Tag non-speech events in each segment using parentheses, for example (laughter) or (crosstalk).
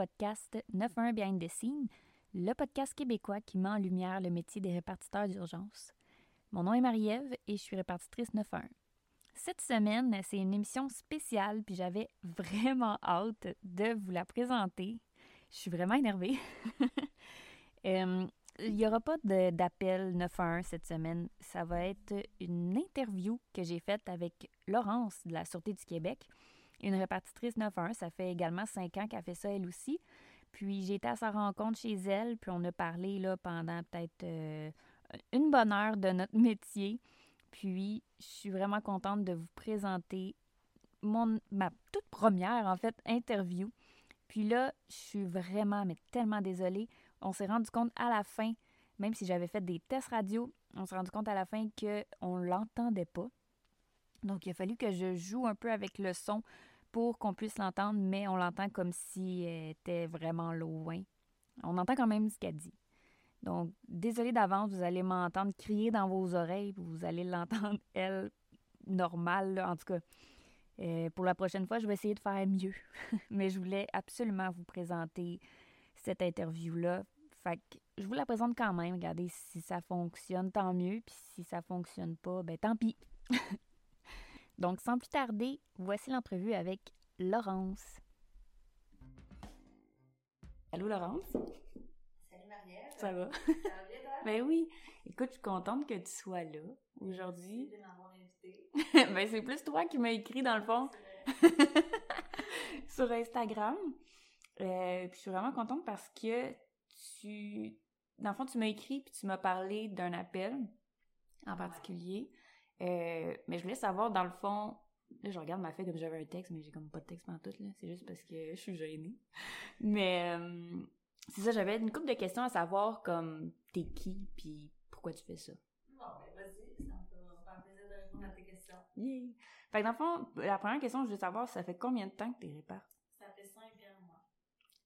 podcast 91 Behind the Scene, le podcast québécois qui met en lumière le métier des répartiteurs d'urgence. Mon nom est Marie-Ève et je suis répartitrice 91. Cette semaine, c'est une émission spéciale puis j'avais vraiment hâte de vous la présenter. Je suis vraiment énervée. (laughs) Euh, il n'y aura pas d'appel 911 cette semaine. Ça va être une interview que j'ai faite avec Laurence de la Sûreté du Québec une répartitrice 9-1. Ça fait également cinq ans qu'elle fait ça elle aussi. Puis j'ai été à sa rencontre chez elle, puis on a parlé là, pendant peut-être euh, une bonne heure de notre (laughs) métier. Puis je suis vraiment contente de vous présenter mon, ma toute première, en fait, interview. Puis là, je suis vraiment, mais tellement désolée. On s'est rendu compte à la fin, même si j'avais fait des tests radio, on s'est rendu compte à la fin qu'on ne l'entendait pas. Donc, il a fallu que je joue un peu avec le son pour qu'on puisse l'entendre, mais on l'entend comme si elle était vraiment loin. On entend quand même ce qu'elle dit. Donc, désolé d'avance, vous allez m'entendre crier dans vos oreilles, vous allez l'entendre, (laughs) elle, normale, en tout cas. Euh, pour la prochaine fois, je vais essayer de faire mieux. (laughs) mais je voulais absolument vous présenter cette interview-là. Fait que je vous la présente quand même. Regardez, si ça fonctionne, tant mieux. Puis si ça fonctionne pas, ben tant pis. (laughs) Donc, sans plus tarder, voici l'entrevue avec Laurence. Allô, Laurence? Salut Marielle. Ça va? Ça va bien, toi? (laughs) ben oui. Écoute, je suis contente que tu sois là aujourd'hui. Merci de m'avoir invité. (laughs) ben, c'est plus toi qui m'as écrit, dans le fond, (laughs) sur Instagram. Euh, puis je suis vraiment contente parce que tu... Dans le fond, tu m'as écrit puis tu m'as parlé d'un appel en particulier. Euh, mais je voulais savoir, dans le fond, là, je regarde ma feuille comme j'avais un texte, mais j'ai comme pas de texte tout, là. C'est juste parce que je suis gênée. (laughs) Mais euh, c'est ça, j'avais une couple de questions à savoir, comme t'es qui, puis pourquoi tu fais ça? Bon, ben vas-y, ça me faire plaisir de répondre à tes questions. Yeah. Fait que dans le fond, la première question, je veux savoir, ça fait combien de temps que t'es répare? Ça fait 5 ans, moi.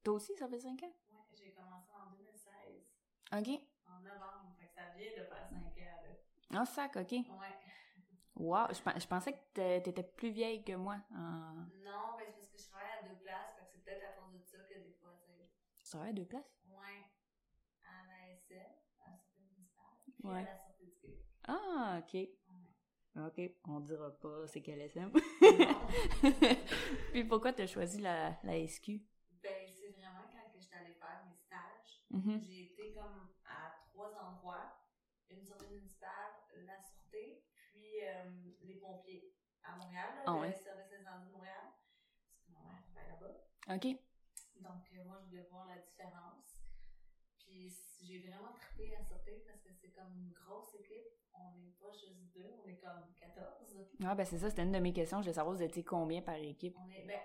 Toi aussi, ça fait 5 ans? Ouais, j'ai commencé en 2016. OK. En novembre, fait que ça vient de faire 5 ans, là. En sac, OK. Ouais. Wow, je, je pensais que t'étais plus vieille que moi. En... Non, ben c'est parce que je travaille à deux places, que c'est peut-être à cause de ça que des fois, tu. Tu travailles à deux places? Ouais. À la SL, à la sortie municipale, puis Ouais. à la sortie du Québec. Ah, OK. Ouais. OK, on dira pas c'est quel SM. (laughs) Puis pourquoi t'as choisi la, la SQ? Ben, c'est vraiment quand que j'étais allée faire mes stages. Mhm. J'ai été comme à trois endroits. Une municipale, sûreté, euh, les pompiers à Montréal, Ah le ouais? service de Montréal. Parce que ma mère travaille là-bas. OK. Donc, euh, moi, je voulais voir la différence. Puis, j'ai vraiment trippé à sûreté parce que c'est comme une grosse équipe. On n'est pas juste deux, on est comme 14. Ah, ben c'est ça, c'était une de mes questions. Je voulais savoir, vous étiez combien par équipe? On est, ben,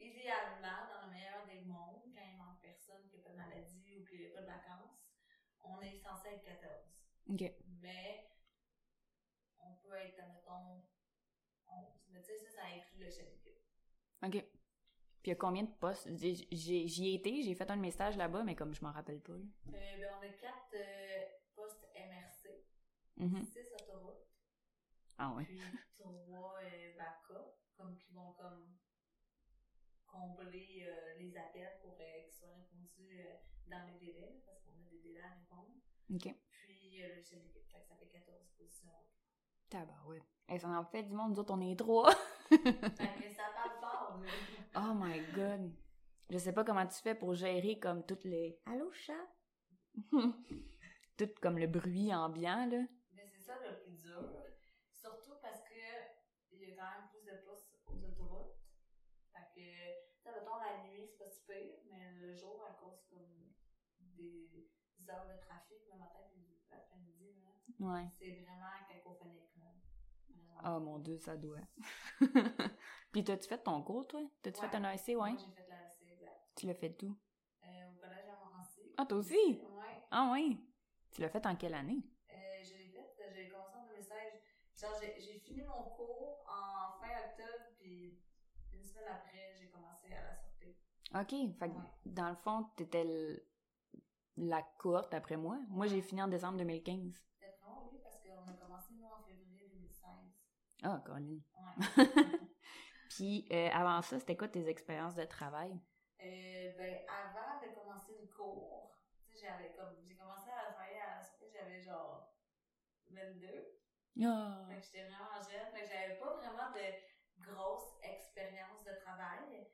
idéalement, dans le meilleur des mondes, quand il manque personne, qu'il n'y a pas de maladie ou qu'il n'y a pas de vacances, on est censé être 14. OK. Mais peut être, admettons, 11. Mais tu sais, ça, ça inclut le chef d'équipe. OK. Puis il y a combien de postes? J'y ai été, j'ai fait un de mes stages là-bas, mais comme je m'en rappelle pas. là. Euh, ben, on a quatre euh, postes MRC, Mhm. six autoroutes, Ah ouais. puis (laughs) trois euh, backup, comme qui vont comme combler euh, les appels pour euh, qu'ils soient répondus euh, dans les délais, parce qu'on a des délais à répondre. OK. Puis le chef d'équipe, ça fait 14 positions. Tabarouette. Hey, ça en fait du monde, nous autres, on est trois. ça. (laughs) Oh my god. Je sais pas comment tu fais pour gérer comme toutes les. Allô, chat? (laughs) Tout comme le bruit ambiant, là. Mais c'est ça le plus dur. Surtout parce que il y a quand même plus de place aux autoroutes. Fait que, tu sais, mettons, la nuit, c'est pas si pire, mais le jour, à cause comme des heures de trafic le matin puis l'après-midi, là, Ouais. c'est vraiment cacophonique, Oh mon dieu, ça doit. (laughs) Puis t'as-tu fait ton cours, toi? T'as-tu Ouais. fait un ASC, ouais? Moi, j'ai fait la AC, exact. Tu l'as fait tout? Euh, au collège à Montmorency. Ah, toi aussi? Ouais. Ah oui. Tu l'as fait en quelle année? Euh, je l'ai fait, j'ai commencé en 2016. Genre, j'ai j'ai fini mon cours en fin octobre, puis une semaine après, j'ai commencé à la sortie. OK. Fait que, Ouais. dans le fond, t'étais la courte après moi. Moi, j'ai fini en décembre 2015. C'était vraiment oui, parce qu'on a commencé, nous, en février 2016. Ah, Colin. Ouais. (laughs) Puis euh, avant ça, c'était quoi tes expériences de travail? Euh, ben, avant de commencer le cours, j'avais comme, j'ai commencé à travailler à j'avais genre 22. Ah. Fait que j'étais vraiment jeune. Fait que j'avais pas vraiment de grosse expérience de travail.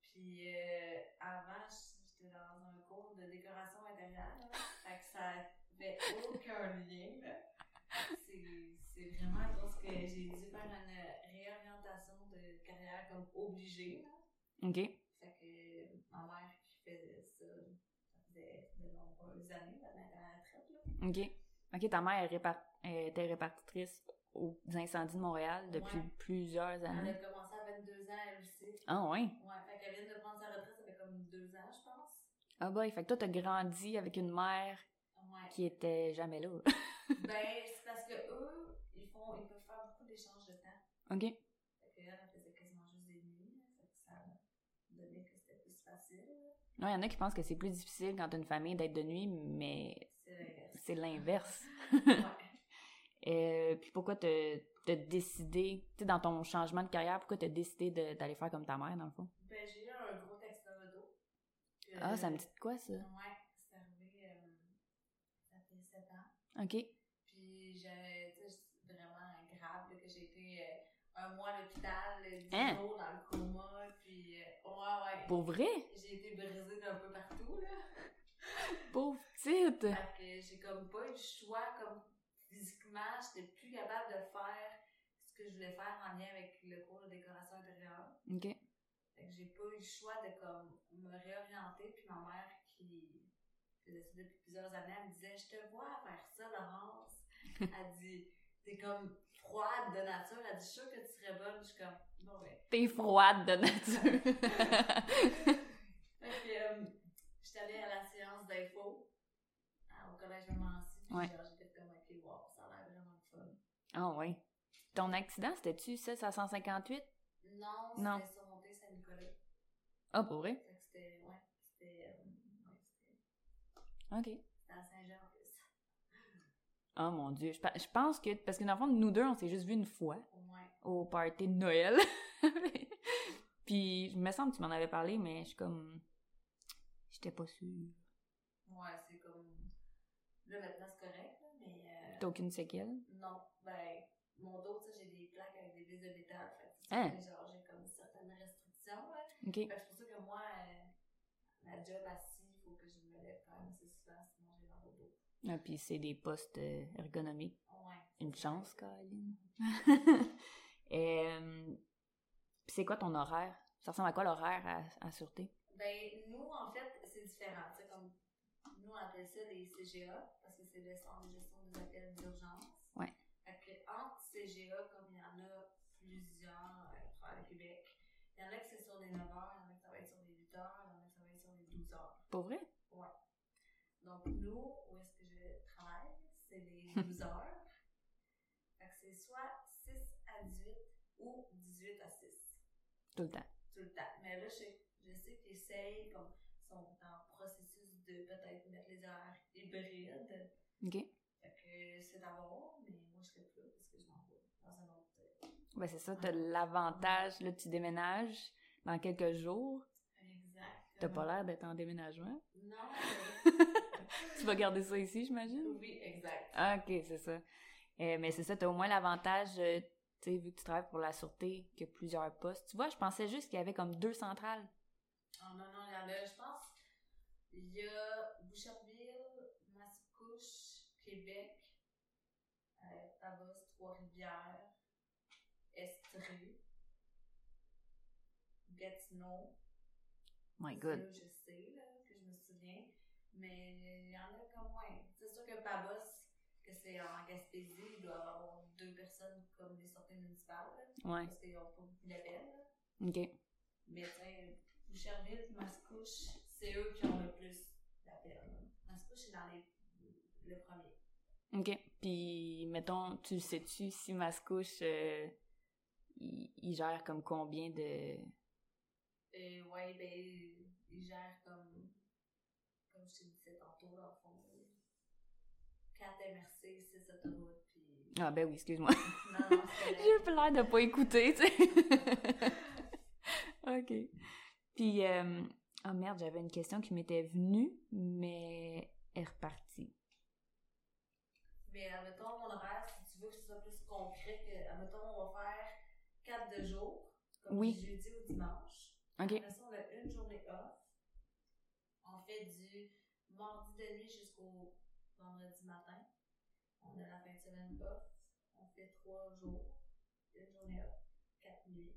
Puis euh, avant, j'étais dans un cours de décoration intérieure. Fait que ça avait aucun lien. là. C'est vraiment à cause que j'ai dû faire une réorientation de carrière comme obligée. là. OK. Fait que ma mère qui faisait ça, ça faisait de nombreuses années, elle est à la retraite. Là. OK. OK, ta mère elle était répartitrice aux incendies de Montréal depuis Ouais. plusieurs Elle années. a commencé à 22 ans elle aussi. Ah ouais? Ouais, fait qu'elle vient de prendre sa retraite, ça fait comme deux ans, je pense. Ah boy, fait que toi, t'as grandi avec une mère Ouais. qui était jamais là. (laughs) ben, c'est parce que eux, font, ils peuvent faire beaucoup d'échanges de temps. OK. Fait qu'elle, elle faisait quasiment juste des nuits. Fait que ça donnait que c'était plus facile. Ouais, il y en a qui pensent que c'est plus difficile quand t'as une famille d'être de nuit, mais C'est l'inverse. (laughs) ouais. Euh, puis pourquoi t'as t'as décidé, tu sais, dans ton changement de carrière, pourquoi t'as décidé d'aller faire comme ta mère, dans le fond? Ben, j'ai eu un gros accident de dos. Que- Ah, ça me dit de quoi, ça? Ouais, c'est arrivé, euh, ça fait sept ans. OK. Un mois à l'hôpital, euh, dix Hein? jours dans le coma, puis euh, ouais, ouais. Pour vrai? J'ai été brisée d'un peu partout, là. Pauvre petite! Fait que j'ai comme pas eu le choix, comme physiquement, j'étais plus capable de faire ce que je voulais faire en lien avec le cours de décoration intérieure. OK. Fait que j'ai pas eu le choix de comme me réorienter, puis ma mère qui faisait ça depuis plusieurs années, elle me disait Je te vois faire ça, Laurence. elle dit T'es comme froide de nature, elle dit Je suis sûre que tu serais bonne. Je suis comme Bon, ben. T'es froide de nature. (laughs) Fait que euh, j'étais allée à la séance d'info au collège de Mancy, puis Ouais. j'étais comme Ok, wow, ça a l'air vraiment fun. Ah ouais. Ton accident, c'était-tu 6 à 158? Non, Non. c'était sur montée Saint-Nicolas. Ah, pour vrai? C'était, ouais, c'était, euh, ouais, c'était OK. c'était à Saint-Jean en plus. Oh mon Dieu. Je, je pense que, parce que dans le fond, nous deux, on s'est juste vus une fois Au moins. au party de Noël. (laughs) Puis, je me semble que tu m'en avais parlé, mais je suis comme. J'étais pas sûre. Ouais, c'est comme. Là, maintenant, c'est correct, là, mais. euh, T'as aucune séquelle? Non, ben, mon dos, tu sais, j'ai des plaques avec des vis de métal. Fait Hein? genre, j'ai comme certaines restrictions, là. OK. Fait pour ça que moi, euh, la job assis, il faut que je me lève quand même assez souvent, sinon j'ai mal au dos. Ah, puis c'est des postes euh, ergonomiques. Ouais. Une chance, Caroline. (laughs) euh, c'est quoi ton horaire? Ça ressemble à quoi l'horaire à, à sûreté? Ben, nous, en fait, c'est différent. Comme nous, on appelle ça les CGA, parce que c'est le centre de gestion des appels d'urgence. Ouais. Que entre CGA, comme il y en a plusieurs euh, à travers le Québec, il y en a qui c'est sur les 9 heures, il y en a qui travaillent sur les 8 heures, il y en a qui travaillent sur les 12 heures. Pour vrai? Ouais. Donc, nous, où est-ce que je travaille, c'est les 12 heures. Fait que c'est soit 6 à 18 ou 18 à 6. Tout le temps. Tout le temps. Mais là, je, je sais qu'ils essayent, comme, sont en processus de peut-être mettre les horaires hybrides. OK. Fait que c'est d'avoir, mais moi, je serais plus là parce que je m'en vais dans un autre. euh, Ben, c'est ça, t'as l'avantage, là, tu déménages dans quelques jours. T'as pas l'air d'être en déménagement? Non, (laughs) Tu vas garder ça ici, j'imagine? oui, exact. Ah, ok, c'est ça. Euh, mais c'est ça, t'as au moins l'avantage, euh, tu sais, vu que tu travailles pour la sûreté, qu'il y a plusieurs postes. Tu vois, je pensais juste qu'il y avait comme deux centrales. Oh non, non, il y en a, je pense, il y a Boucherville, Mascouche, Québec, euh, Trois-Rivières, Estrie, Gatineau. My God. je sais, là, que je me souviens. Mais il y en a comme moins. C'est sûr que Pabos, que c'est en Gaspésie, il doit y avoir deux personnes comme les sorties municipales, là, Ouais, parce qu'ils n'ont pas beaucoup d'appels. ok. Mais tu sais, Boucherville, Mascouche, c'est eux qui ont le plus d'appels. Mascouche est dans les, le premier. Ok. Puis, mettons, tu le sais-tu si Mascouche, euh, il, il gère comme combien de... Et ouais, ben, ils gèrent comme, comme je te disais tantôt, dans le fond, 4 MRC, 6 autoroutes, puis... Ah ben oui, excuse-moi. Non, non, (laughs) J'ai l'air de pas écouter, tu sais. (laughs) ok. Puis, euh... oh merde, j'avais une question qui m'était venue, mais elle est repartie. Mais admettons, mon horaire, si tu veux que ce soit plus concret, que, admettons, on va faire 4 de jour, comme Oui. du jeudi au dimanche. Après ça, on a une journée off. On fait du mardi de nuit jusqu'au vendredi matin. On a la fin de semaine off. On fait 3 jours, une journée off, 4 nuits.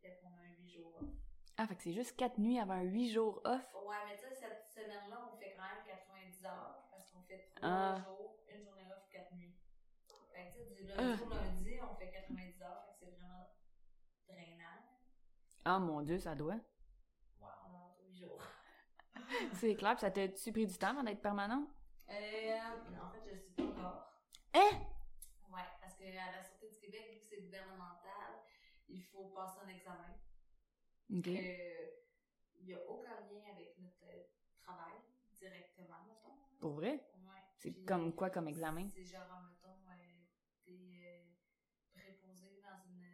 Puis après, on a un 8 jours off. Ah, fait que c'est juste quatre nuits avant huit jours off? Ouais, mais tu sais, cette semaine-là, on fait quand même 90 heures parce qu'on fait 3 Ah. jours, une journée off, 4 nuits. Fait que tu sais, du Ah. lundi au lundi, on fait 90 heures, fait que c'est vraiment drainant. Ah mon dieu, ça doit. Ouais, on a 8 jours. C'est clair, puis ça t'a-tu pris du temps avant d'être permanent? Euh, en fait, je le sais pas encore. Hein? Ouais, parce que à la Sûreté du Québec, vu que c'est gouvernemental, il faut passer un examen. Ok. Euh, Il n'y a aucun lien avec notre euh, travail directement, mettons. Pour vrai? Ouais. C'est Puis, comme quoi comme examen? C'est genre, mettons, euh, t'es euh, préposé dans, une,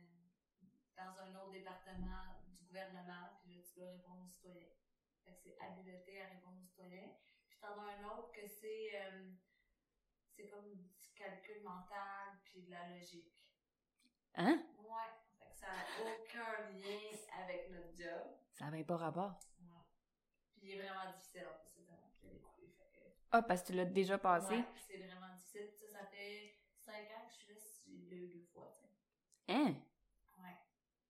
dans un autre département gouvernement, puis là, tu dois répondre aux citoyens. Fait que c'est habilité à répondre aux citoyens. Puis t'en as un autre que c'est euh, c'est comme du calcul mental, puis de la logique. Hein? Ouais. Fait que ça n'a aucun lien avec notre job. Ça avait pas rapport. Ouais. Puis il est vraiment difficile en plus, c'est vraiment que. Fait Ah, parce que tu l'as déjà passé? Ouais, c'est vraiment difficile. Ça fait 5 ans que je suis là, j'ai deux, deux fois, tu sais. Hein? Ouais.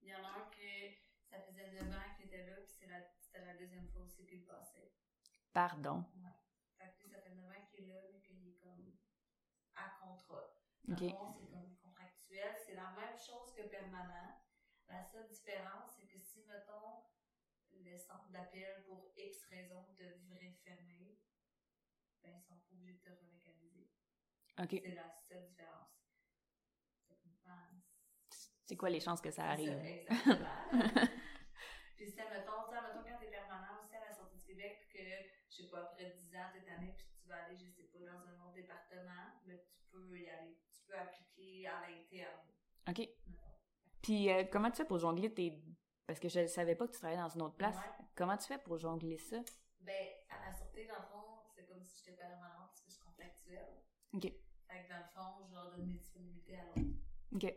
Il y en a un ça faisait 9 ans qu'il était là, puis c'est la- c'était la deuxième fois aussi qu'il passait. Pardon. Fait que lui, ça fait 9 ans qu'il est là, mais qu'il est comme à contrat. Ok. c'est comme contractuel. C'est la même chose que permanent. La seule différence, c'est que si, mettons, le centre d'appel pour X raison devrait fermer, ben, ils sont pas obligés de te relocaliser. Ok. C'est la seule différence. C'est quoi les chances que ça c'est arrive? ça, exactement. (laughs) puis si, mettons, tu sais, mettons, quand t'es permanent aussi à la sortie du Québec, puis que, je sais pas, après 10 ans, cette année, puis tu vas aller, je sais pas, dans un autre département, mais tu peux y aller. Tu peux appliquer à l'interne, Ok. Puis euh, comment tu fais pour jongler tes... Parce que je ne savais pas que tu travaillais dans une autre place. Ouais. Comment tu fais pour jongler ça? Ben, à la sortie, dans le fond, c'est comme si j'étais permanente parce que je suis contractuelle. Ok. Fait que dans le fond, je leur donne mes disponibilités à l'autre. Ok.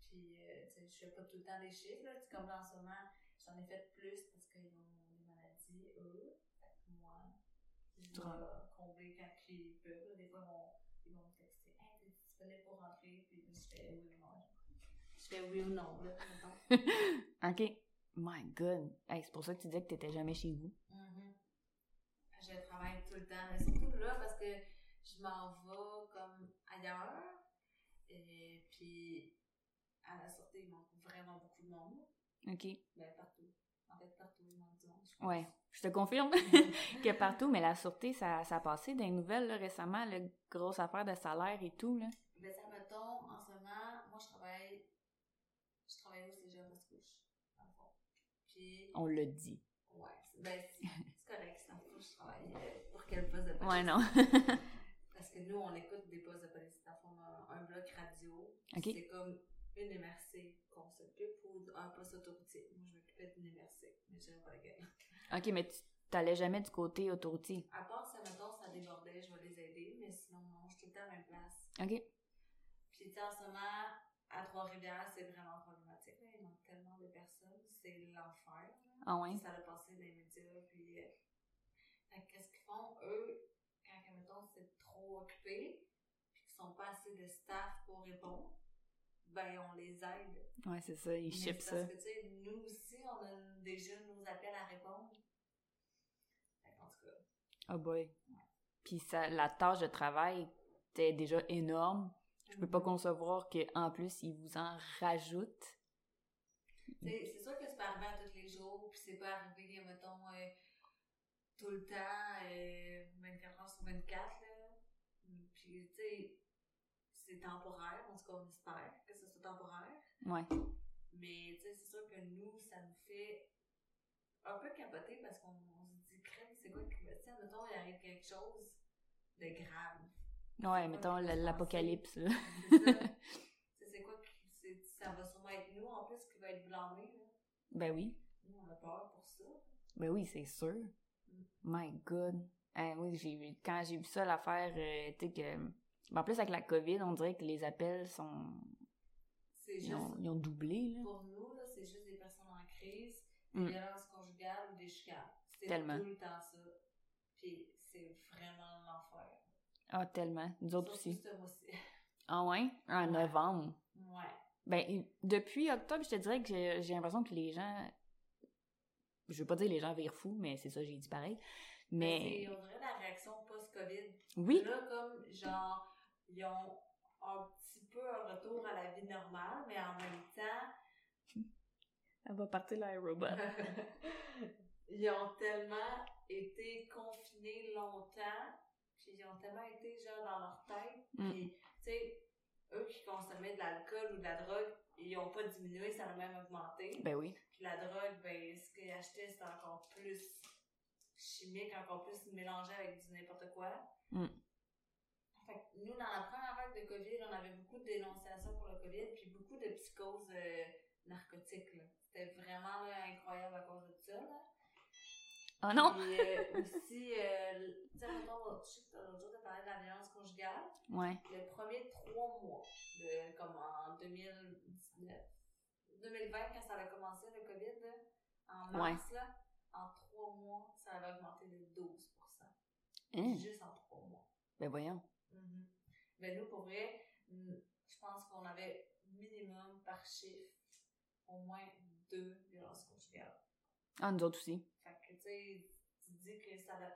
Puis, euh, tu sais, je fais pas tout le temps des chiffres, là. Comme là, en ce moment, j'en ai fait plus parce qu'ils ont des maladies, eux. Fait que moi, Tu dois combler quand ils peuvent. là. Des fois, ils vont, ils vont me texter Hey, t'es disponible pour rentrer? Puis là, je fais oui ou non. Je fais oui ou non, là, (laughs) ok. My God. Hey, c'est pour ça que tu disais que tu n'étais jamais chez vous. Mhm. Je travaille tout le temps, mais surtout là parce que je m'en vais comme ailleurs. Et puis à la sortie, il manque vraiment beaucoup de monde. Ok. Ben partout. En fait, partout, il manque du monde. je pense. Ouais. Je te confirme (laughs) que partout, mais la sûreté, ça, ça a passé des nouvelles là, récemment, la grosse affaire de salaire et tout. Là. Ben ça mettons, en ce moment, moi je travaille je travaille au cégep Mascouche, le fond. Puis. On l'a dit. Ouais, c'est ben, c'est correct, que je travaille euh, pour quel poste de police? Ouais, non. (laughs) Parce que nous, on écoute des postes de police. Dans le fond, on a un bloc radio. Ok. C'est comme une MRC qu'on s'occupe ou un poste autoroutier. Moi, je m'occupais d'une MRC, mais je pas la. Ok, mais tu t'allais jamais du côté autoroutier. À part si, mettons, ça débordait, je vais les aider, mais sinon, non, je suis tout le temps à la même place. Ok. Puis, tu sais, en ce moment, à Trois-Rivières, c'est vraiment problématique. Là. Il manque tellement de personnes. C'est l'enfer. Ah ouais? Ça a passé dans les médias. Puis, euh, qu'est-ce qu'ils font? Eux, quand, mettons, c'est trop occupé, puis qu'ils sont pas assez de staff pour répondre, ben, on les aide. Ouais, c'est ça, ils c'est ça. Parce que, tu sais, nous aussi, on a déjà nos appels à répondre. Fait qu'en tout cas, Oh boy. Puis ça, la tâche de travail était déjà énorme. Je peux pas Mhm. concevoir qu'en plus, ils vous en rajoutent. C'est sûr que c'est pas arrivé à tous les jours, puis c'est pas arrivé, mettons, euh, tout le temps, euh, 24 heures sur 24, là. Puis, tu sais, c'est temporaire, en tout cas, on espère que ce soit temporaire. Ouais. Mais, tu sais, c'est sûr que nous, ça nous fait un peu capoter parce qu'on on se dit, crème, c'est quoi que, mettons, il arrive quelque chose de grave. Ouais, mettons l'apocalypse. (laughs) C'est quoi ça va sûrement être nous, en plus, qui va être blâmé, là. Ben oui. Nous, on a peur pour ça. Ben oui, c'est sûr. My God. Oui, j'ai vu, quand j'ai vu ça, l'affaire, euh, tu sais que... ben, en plus, avec la COVID, on dirait que les appels sont... C'est Ils juste, ont, ils ont doublé, là. pour nous, là, c'est juste des personnes en crise, Mm. des violences conjugales ou des chicanes. C'est tout le temps ça. Puis c'est vraiment l'enfer. Ah, tellement. Nous autres aussi. (laughs) Ah ouais? En Ouais. novembre. Ouais. Ben, depuis octobre, je te dirais que j'ai j'ai l'impression que les gens... Je veux pas dire les gens virent fous, mais c'est ça, j'ai dit pareil. Mais... C'est, on dirait la réaction post-COVID. Oui. Là, comme, genre, ils ont un petit peu un retour à la vie normale, mais en même temps, (laughs) Elle va partir l'aérobot. (laughs) ils ont tellement été confinés longtemps, puis ils ont tellement été genre dans leur tête, Mm. puis tu sais, eux qui consommaient de l'alcool ou de la drogue, ils ont pas diminué, ça a même augmenté. Ben oui. Puis la drogue, ben ce qu'ils achetaient, c'était encore plus chimique, encore plus mélangé avec du n'importe quoi. Mm. Fait que nous, dans la première vague de COVID, on avait beaucoup de dénonciations pour le COVID, puis beaucoup de psychoses euh, narcotiques. C'était vraiment là, incroyable à cause de ça. Là. Oh non! Puis euh, aussi, euh, tu sais, je sais tu parlé de la violence conjugale. Ouais. Le premier trois mois, de, comme en 2019, 2020, quand ça a commencé, le COVID, là, en mars, là, en trois mois, ça avait augmenté de 12% Hein? Juste en trois mois. Ben voyons. Mhm. Ben nous, pour vrai, je pense qu'on avait minimum par chiffre au moins deux violences conjugales. Ah, nous autres aussi. Tu dis que ça va...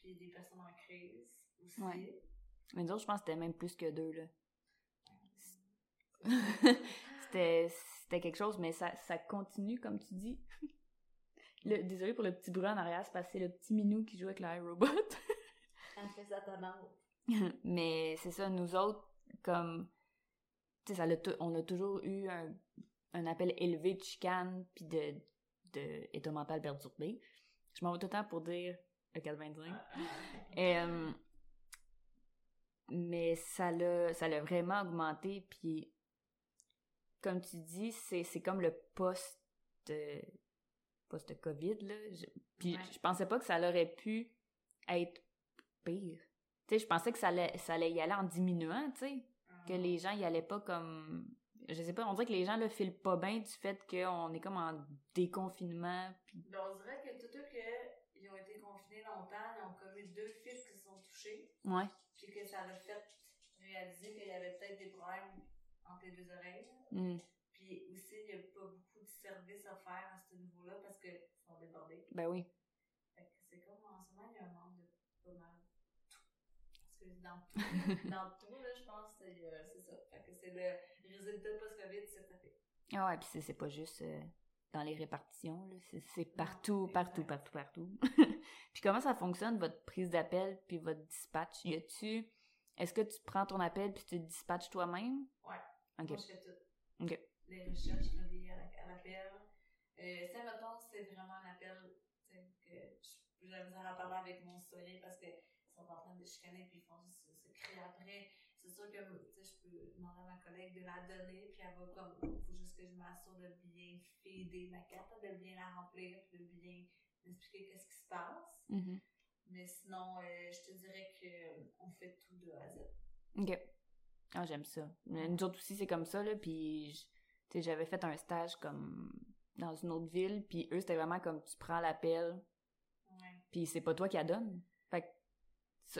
Puis des personnes en crise aussi. Ouais. Mais nous autres, je pense que c'était même plus que deux, là. (laughs) c'était, c'était quelque chose, mais ça, ça continue, comme tu dis. (laughs) Le, désolé pour le petit bruit en arrière, c'est parce que c'est le petit minou qui joue avec l'aérobot. Elle fait tonnante. (laughs) mais c'est ça, nous autres, comme... Tu sais, ça on a toujours eu un, un appel élevé de chicane puis de, de état mental perturbé. Je m'en vais tout le temps pour dire le 425. Euh, mais ça l'a ça l'a vraiment augmenté puis comme tu dis c'est c'est comme le post post Covid là je, puis Ouais. je pensais pas que ça aurait pu être pire tu sais je pensais que ça allait ça allait y aller en diminuant tu sais que les gens y allaient pas comme je sais pas on dirait que les gens le filent pas bien du fait qu'on est comme en déconfinement on dirait que tout eux que ils ont été ils ont comme eu deux fils qui se sont touchés, ouais puis que ça a fait réaliser qu'il y avait peut-être des problèmes entre les deux oreilles. Hmm. Puis aussi, il n'y a pas beaucoup de services à faire à ce niveau-là parce qu'ils sont débordés. ben oui Fait que c'est comme en ce moment, il y a un manque de pas mal tout. Parce que dans tout, (laughs) dans tout, là, je pense que c'est euh, c'est ça. Fait que c'est le résultat post-COVID, c'est ça fait. Ah ouais, puis c'est- c'est pas juste euh, dans les répartitions, là. C'est- partout, partout, partout, (laughs) partout. puis comment ça fonctionne, votre prise d'appel puis votre dispatch? Y a-tu... Est-ce que tu prends ton appel puis tu le dispatches toi-même? Ouais. OK. Moi, je fais tout. OK. Les recherches reliées à la- à l'appel. Euh, ça, mettons, c'est vraiment un appel, que j'ai besoin d'en parler avec mon citoyen parce que ils sont en train de chicaner puis ils font juste se crier après. C'est sûr que, je peux demander à ma collègue de la donner puis elle va comme, faut juste que je m'assure de bien feeder ma carte, de bien la remplir puis de bien m'expliquer qu'est-ce qui se passe. Mhm. Mais sinon, euh, je te dirais que euh, fait tout de A à Z. OK. Ah, j'aime ça. Nous autres aussi, c'est comme ça, là, puis j'avais fait un stage comme dans une autre ville, puis eux, c'était vraiment comme tu prends l'appel, Ouais. puis c'est pas toi qui la donne. Fait que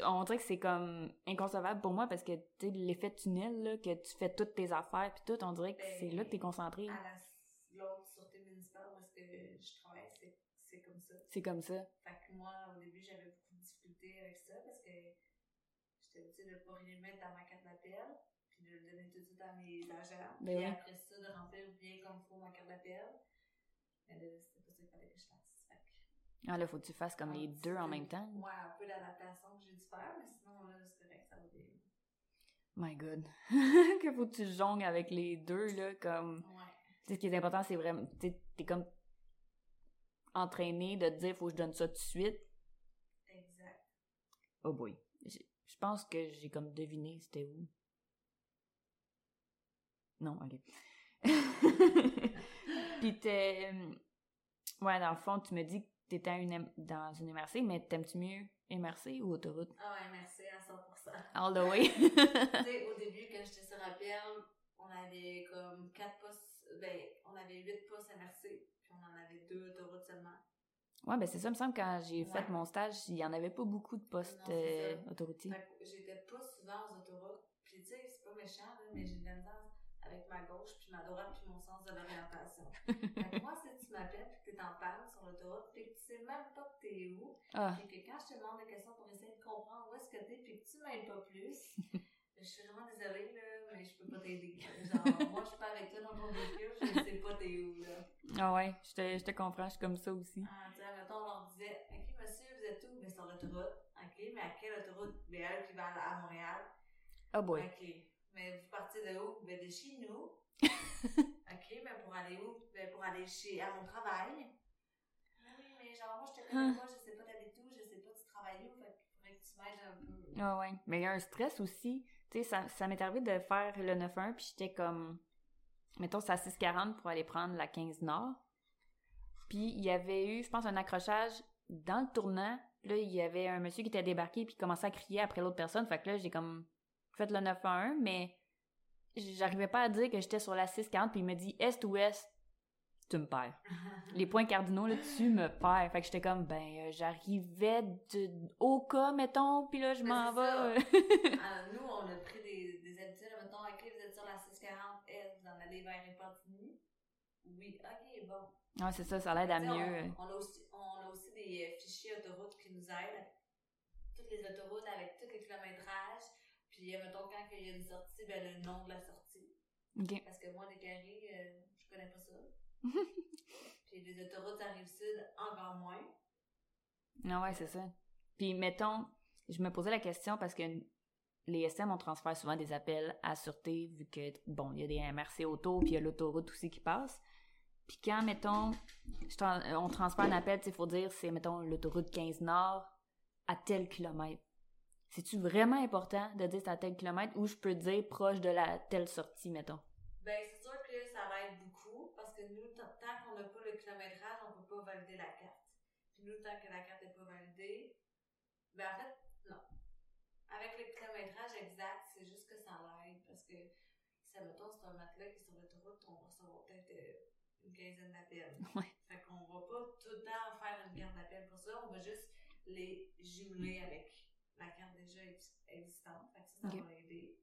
on dirait que c'est comme inconcevable pour moi parce que, tu sais, l'effet tunnel, là, que tu fais toutes tes affaires, puis tout, on dirait que Ben, c'est là que t'es concentré. À la l'autre sûreté municipale où est-ce que je travaille, c'est c'est comme ça. C'est comme ça. Fait que moi, au début, j'avais beaucoup de difficultés avec ça parce que j'étais habituée de pas rien mettre dans ma carte d'appel, puis de le donner tout de suite à mes agents. Ben puis oui. après ça, de remplir bien comme il faut ma carte d'appel. Mais là, c'était pas ça qu'il fallait que je fasse. Fait que, Ah, là, faut que tu fasses comme un les deux en même temps. Ouais, un peu d'adaptation que j'ai dû faire, mais sinon, là, c'est correct, ça va bien. My God. (laughs) que faut que tu jongles avec les deux, là, comme... Ouais. Tu sais, ce qui est important, c'est vraiment... Tu sais, t'es comme entraîné de te dire, faut que je donne ça tout de suite. Exact. Oh boy. Je pense que j'ai comme deviné c'était où. Non, ok. (laughs) Puis t'es... Ouais, dans le fond, tu me dis que t'étais une dans une MRC, mais t'aimes-tu mieux MRC ou autoroute? Ah ouais, merci à 100%. All the way. (laughs) tu sais, au début, quand j'étais sur Appel, on avait comme 4 postes, ben, on avait 8 postes MRC, puis on en avait 2 autoroutes seulement. ouais, ben c'est ça, me semble, quand j'ai fait mon stage, il y en avait pas beaucoup de postes Non, euh, autoroutiers. J'étais pas souvent aux autoroutes. Puis tu sais, c'est pas méchant, mais j'ai de la avec ma gauche, puis ma droite, puis mon sens de l'orientation. (laughs) moi, m'appelles, puis que t'es en panne sur l'autoroute, puis que tu sais même pas que t'es où, Ah, puis que quand je te demande des questions pour essayer de comprendre où est-ce que t'es, puis que tu m'aides pas plus, (laughs) je suis vraiment désolée, là, mais je peux pas t'aider. Genre, moi, je suis pas avec toi dans ton véhicule, je sais pas t'es où, là. ah ouais, je te, je te comprends, je suis comme ça aussi. Ah, tu sais, mettons, on leur disait, OK, monsieur, vous êtes où? Mais sur l'autoroute. OK, mais à quelle autoroute? Mais elle qui va à Montréal. Oh boy. OK. Mais vous partez de où? Ben, de chez nous. OK, mais pour aller où? Ben, pour aller chez, à mon travail. Ah oui, mais genre, moi, je te connais pas, je sais pas t'habites où, je sais pas tu travailles où, fait faudrait que tu m'aides un peu. Ah ouais. Mais il y a un stress aussi. Tu sais, ça, ça m'est arrivé de faire le 9-1, puis j'étais comme... Mettons, c'est à 6h40 pour aller prendre la 15 Nord. Puis il y avait eu, je pense, un accrochage dans le tournant. Là, il y avait un monsieur qui était débarqué, puis commençait à crier après l'autre personne. Fait que là, j'ai comme fait le 9-1, mais j'arrivais pas à dire que j'étais sur la 640, puis il me dit « Est ou Ouest? » Tu me perds. (laughs) Les points cardinaux, là, tu me perds. Fait que j'étais comme, ben, euh, j'arrivais de, au cas, mettons, puis là, je m'en vais. (laughs) Ah, nous, on a pris des, des habitudes. Mettons, OK, vous êtes sur la 640 S, vous en allez vers Repentigny. Oui, OK, bon. Ah, c'est ça, ça l'aide à mieux. On, on a aussi, on a aussi des euh, fichiers autoroutes qui nous aident. Toutes les autoroutes avec tous les kilométrages. Puis, euh, mettons, quand il y a une sortie, ben, le nom de la sortie. Parce que moi, des carrés, euh, je connais pas ça. (laughs) Puis, les autoroutes à Rive-Sud, encore moins. Ah ouais, c'est ça. Puis, mettons, je me posais la question parce que les SM, on transfère souvent des appels à sûreté, vu que, bon, il y a des MRC auto, puis il y a l'autoroute aussi qui passe. Puis quand, mettons, je on transfère un appel, il faut dire, c'est, mettons, l'autoroute 15 Nord à tel kilomètre. C'est-tu vraiment important de dire c'est à tel kilomètre ou je peux dire proche de la telle sortie, mettons? Ben, c'est sûr que ça l'aide beaucoup parce que nous, tant qu'on n'a pas le kilométrage, on peut pas valider la carte. Puis nous, tant que la carte n'est pas validée, ben en fait, non. Avec le kilométrage exact, c'est juste que ça l'aide parce que mettons, c'est un matelas qui est sur l'autoroute, on va recevoir peut-être euh, une quinzaine d'appels. (laughs) Ouais. Fait qu'on va pas tout le temps faire une carte d'appel pour ça, on va juste les jumeler avec la carte déjà ex- existante. Fait que ça, ça Ok. va aider.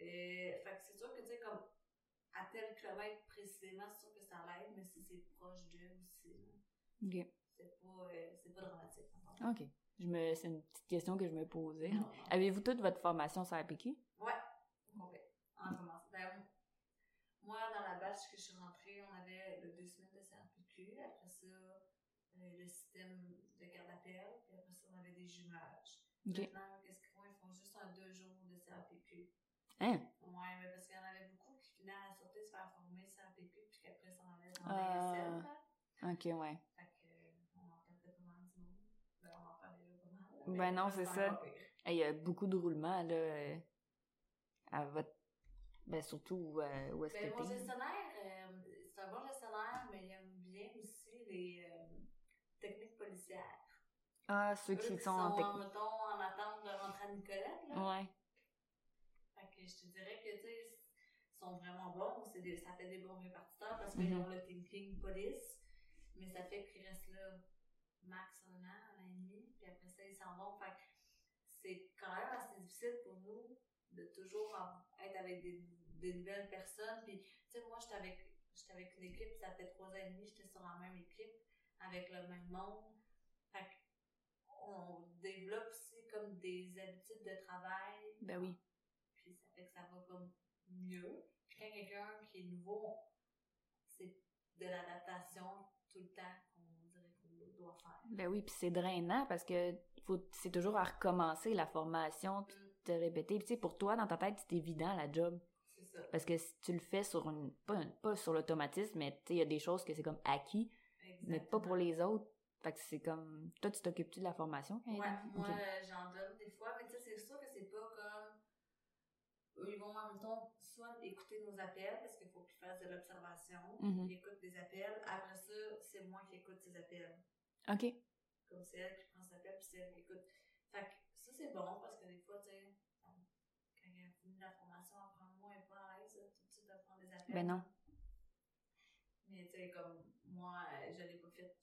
Euh, fait que c'est sûr que, tu sais, comme à tel kilomètre précisément, c'est sûr que ça l'aide, mais si c'est proche d'eux aussi, là, OK. c'est pas, euh, c'est pas dramatique. OK. Je me, c'est une petite question que je me posais. Non, non. Avez-vous toute votre formation sur APQ? Ouais, complet. En commence. Ben, moi, dans la batch que je suis rentrée, on avait le deux semaines de CRPQ. Après ça, euh, le système de carte d'appel. Puis après ça, on avait des jumelages. OK. Maintenant, qu'est-ce qu'ils font? Ils font juste un deux jours de CRPQ. Hein? Ouais, mais parce qu'il y en avait beaucoup qui finaient à la sortie de se faire former CRPQ, puis qu'après ça, on allait dans Ah. l'ASL. là. Ok, ouais. Fait que, euh, on en parlait pas mal du monde. Ben, on en parlait là pas mal. Ben non, c'est ça. Il y a beaucoup de roulements, là, euh, à votre... Ben, surtout euh, où est-ce Ben, que mon t'es? gestionnaire, euh, c'est un bon gestionnaire, mais il aime bien aussi les euh, techniques policières. Ah, ceux Eux qui sont en technique. mettons, en attente de rentrer à Nicolette, là. Ouais. Fait que je te dirais que, tu sais, ils sont vraiment bons. C'est des- ça fait des bons répartiteurs parce qu'ils ont le thinking police. Mais ça fait qu'ils restent là max un an, un an et demi. Puis après ça, ils s'en vont. Fait que c'est quand même assez difficile pour nous de toujours être avec des, des nouvelles personnes. Puis, tu sais, moi, j'étais avec, j'étais avec une équipe, ça fait trois ans et demi, j'étais sur la même équipe, avec le même monde. Fait que on développe aussi comme des habitudes de travail Ben oui. puis ça fait que ça va comme mieux. Puis quand quelqu'un qui est nouveau, c'est de l'adaptation tout le temps qu'on dirait qu'on doit faire. Ben oui, puis c'est drainant parce que faut, c'est toujours à recommencer la formation, puis Mm, te répéter. Puis tu sais, pour toi, dans ta tête, c'est évident la job. c'est ça. Parce que si tu le fais sur une... Pas, pas sur l'automatisme, mais tu sais, il y a des choses que c'est comme acquis, mais pas pour les autres. Fait que c'est comme... Toi, tu t'occupes-tu de la formation? Ouais, Kayla? moi euh, j'en donne des fois, mais tu sais, c'est sûr que c'est pas comme. Ils vont en même temps soit écouter nos appels parce qu'il faut qu'ils fassent de l'observation, Mhm. ils écoutent des appels. Après ça, c'est moi qui écoute ces appels. OK. Comme c'est elle qui prend ses appels, puis c'est elle qui écoute. Fait que ça, c'est bon parce que des fois, tu sais, quand elle a fini la formation, apprendre moi, elle est pas à l'aise tout de suite des appels. Ben non. Mais tu sais, comme moi, euh,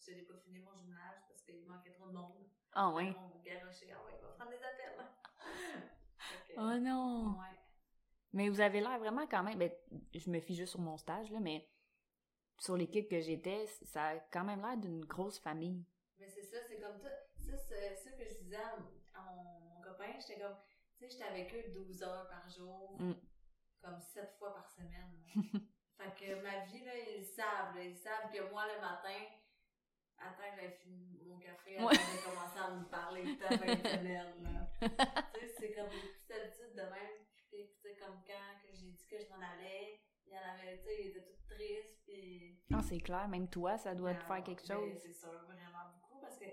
je l'ai pas fini mon jumelage parce qu'il manquait trop de monde. Ah ouais. On garoché, ah ouais, il va prendre des appels. (laughs) Que, Oh non! Ouais. Mais vous avez l'air vraiment quand même... Ben, je me fie juste sur mon stage, là, mais sur l'équipe que j'étais, ça a quand même l'air d'une grosse famille. Mais c'est ça, c'est comme tout. Ça, c'est ça que je disais à, à mon, mon copain. J'étais comme, tu sais, j'étais avec eux 12 heures par jour, Mm. comme 7 fois par semaine. (laughs) fait que ma vie, là, ils savent, là, ils savent que moi, le matin, attends que j'aille fini mon café, avant Ouais. de commencer à me parler de ta fin de (laughs) semaine, là. tu sais, c'est comme des petites habitudes de même. Puis, tu sais, comme quand que j'ai dit que je m'en allais, il y en avait, tu sais, ils étaient toutes tristes, puis... Ah, c'est clair. Même toi, ça doit te faire quelque ben, chose. C'est sûr, vraiment beaucoup, parce que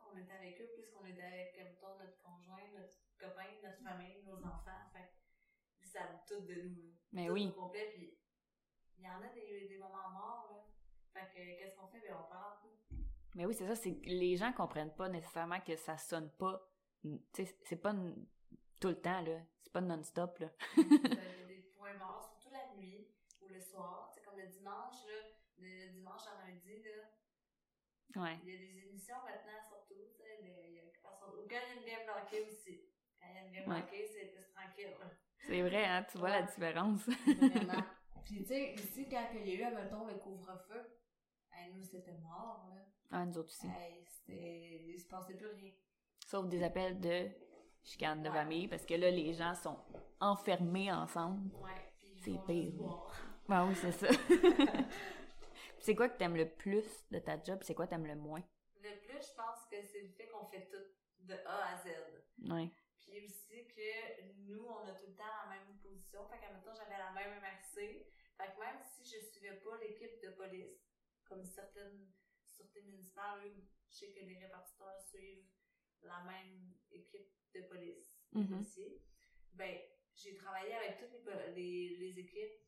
on était avec eux plus qu'on était avec, comme mettons, notre conjoint, notre copain, notre famille, nos enfants. Fait savent tout de nous. Mais Tout oui. au complet, puis il y en a des, des moments morts, là. Fait que qu'est-ce qu'on fait? Ben, on parle. Mais oui, c'est ça, c'est que les gens comprennent pas nécessairement que ça sonne pas. Tu sais, c'est pas tout le temps, là. C'est pas non-stop, là. Il y a des points morts, surtout la nuit ou le soir. C'est comme le dimanche, là. Le dimanche à lundi, là. Ouais. Il y a des émissions maintenant, surtout, tu sais, il y a- ou quand il y a une game de hockey aussi. Quand il y a une game de Ouais. hockey, c'est plus tranquille. là. C'est vrai, hein, tu vois la différence. (laughs) Vraiment. Puis, tu sais, ici, quand il y a eu, mettons, le couvre-feu, nous, c'était mort, là. Ah, nous autres aussi. Hey, c'était... Il se passait plus rien. Sauf des appels de chicane de Ouais. famille, parce que là, les gens sont enfermés ensemble. Ouais. Puis, ils C'est pire. Ah oui, c'est ça. (laughs) c'est quoi que t'aimes le plus de ta job? C'est quoi que t'aimes le moins? Le plus, je pense que c'est le fait qu'on fait tout de A à Z. Ouais. Puis aussi que nous, on a tout le temps la même position. Fait qu'à maintenant, j'avais la même MRC. Fait que même si je suivais pas l'équipe de police, comme certaines sûretés municipales, eux, je sais que les répartiteurs suivent la même équipe de police, policiers. Ben, j'ai travaillé avec toutes les, les, les équipes,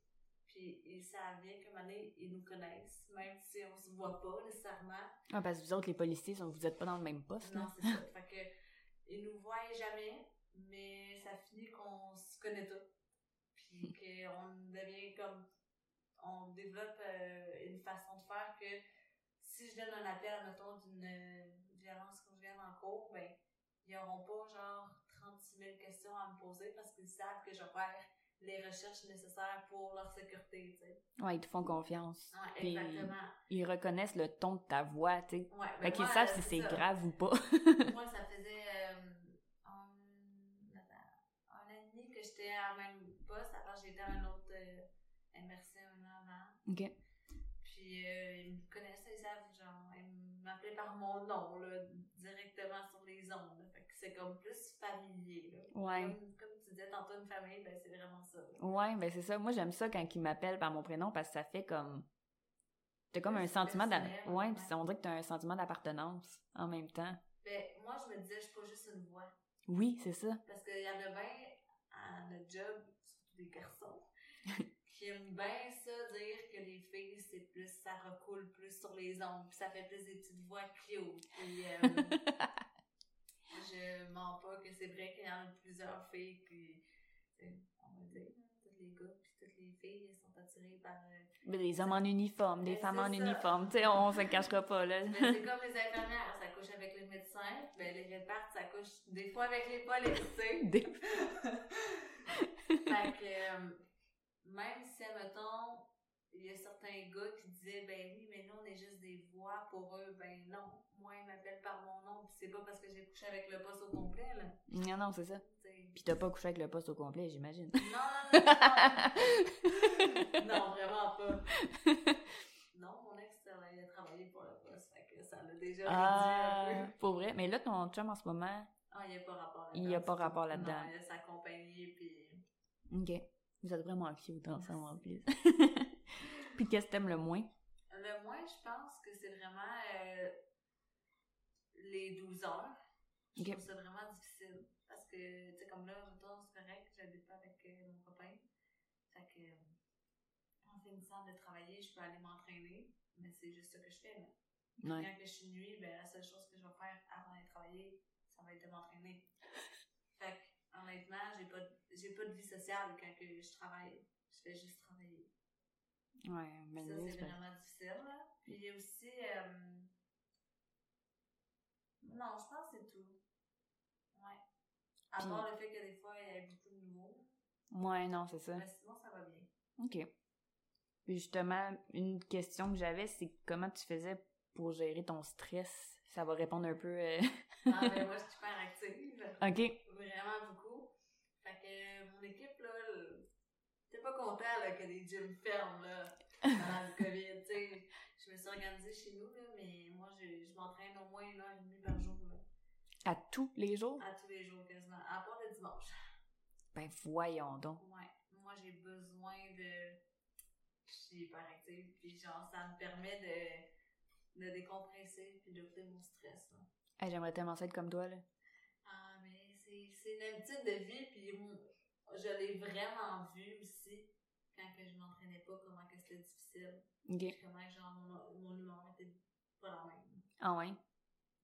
puis ils qu'à un moment donné, ils nous connaissent, même si on se voit pas nécessairement. Ah, parce que vous autres, les policiers, vous êtes pas dans le même poste, Non, là. c'est ça. Fait que, ils nous voient jamais, mais ça finit qu'on se connaît tous. Puis (laughs) qu'on devient comme. On développe euh, une façon de faire que si je donne un appel, mettons, d'une euh, violence conjugale en cours, ben, ils n'auront pas genre 36 000 questions à me poser parce qu'ils savent que je vais faire les recherches nécessaires pour leur sécurité, tu sais. Ouais, ils te font confiance. Ouais, Puis exactement. ils reconnaissent le ton de ta voix, tu sais. Ouais, Fait ben qu'ils savent si c'est grave ou pas. (laughs) Moi, ça faisait euh, un an et demi que j'étais à même poste. Avant, j'étais à un autre euh, MRC un an avant. OK. Puis, euh, par mon nom, là, directement sur les ondes. là. Fait que c'est comme plus familier, là. Ouais. Comme, comme tu disais tantôt, une famille, ben, c'est vraiment ça. là. Ouais, ben c'est ça. Moi, j'aime ça quand ils m'appellent par mon prénom parce que ça fait comme... T'as comme un sentiment d'a- personnel, ouais, ouais. puis on dirait que t'as un sentiment d'appartenance en même temps. Ben, moi, je me disais, je suis pas juste une voix. Oui, c'est ça. Parce qu'il y en a bien à notre job, surtout des garçons, (laughs) qui aiment bien ça, dire que les filles, c'est plus, ça recoule plus sur les ongles, puis ça fait plus des petites voix cute. Puis, euh, (laughs) je mens pas que c'est vrai qu'il y en a plusieurs filles tu sais, on va dire, hein, tous les gars puis toutes les filles elles sont attirées par. euh, Mais des hommes en uniforme, des Mais femmes en ça. uniforme, tu sais, on se le cachera pas, là. Mais c'est comme les infirmières, ça couche avec les médecins, ben les répartes, ça couche des fois avec les policiers. Des- (laughs) fait que, euh, même si, mettons, il y a certains gars qui disaient, ben oui, mais nous, on est juste des voix pour eux. Ben non, moi, ils m'appellent par mon nom, pis c'est pas parce que j'ai couché avec le poste au complet, là. Non, non, c'est ça. Puis t'as pas couché avec le poste au complet, j'imagine. Non, non, non, non. non, vraiment pas. Non, mon ex, il a travaillé pour le poste, fait que ça l'a déjà Ah, réduit un peu. pour vrai? Mais là, ton chum en ce moment, Ah, il n'y a pas rapport là-dedans. Il y a pas rapport là-dedans. Il a sa compagnie, puis... ok. Vous êtes vraiment cute ensemble en plus. (laughs) Puis qu'est-ce que t'aimes le moins? Le moins, je pense que c'est vraiment euh, les 12 heures. Je trouve ça vraiment difficile. Parce que, tu sais, comme là, mettons, c'est correct, j'habite pas avec euh, mon copain. Fait que, euh, en finissant de travailler, je peux aller m'entraîner. Mais c'est juste ça que je fais, là. Ouais. Quand que je suis nuit, ben, la seule chose que je vais faire avant d'aller travailler, ça va être de m'entraîner. Honnêtement, j'ai pas, de- j'ai pas de vie sociale quand que je travaille. Je fais juste travailler. Ouais, mais Ça, là, c'est pas- vraiment difficile, là. Puis il y a aussi... euh, Non, je pense que c'est tout. Ouais. À Puis- part le fait que des fois, il y a beaucoup de nouveaux. Ouais, non, c'est ça. Mais sinon, ça va bien. OK. Puis justement, une question que j'avais, c'est comment tu faisais pour gérer ton stress? Ça va répondre un peu... euh, Ah, ben, moi, je suis (laughs) super active. OK. Vraiment beaucoup. Fait que euh, mon équipe, là, le- t'es pas content là, que les gyms ferment là, pendant le COVID. tu sais. Je me suis organisée chez nous, là, mais moi, je, je m'entraîne au moins une heure et demie par jour. Là, À tous les jours? à tous les jours quasiment. À part le dimanche. Ben voyons donc. Ouais. Moi, j'ai besoin de. Je suis hyper active, puis genre, ça me permet de, de décompresser puis d'ouvrir mon stress. Là. Hey, J'aimerais tellement ça être comme toi, là. Ah, mais c'est une habitude de vie, puis je l'ai vraiment vu aussi quand que je m'entraînais pas, comment que c'était difficile. Comment genre mon, mon humeur était pas la même. Ah ouais?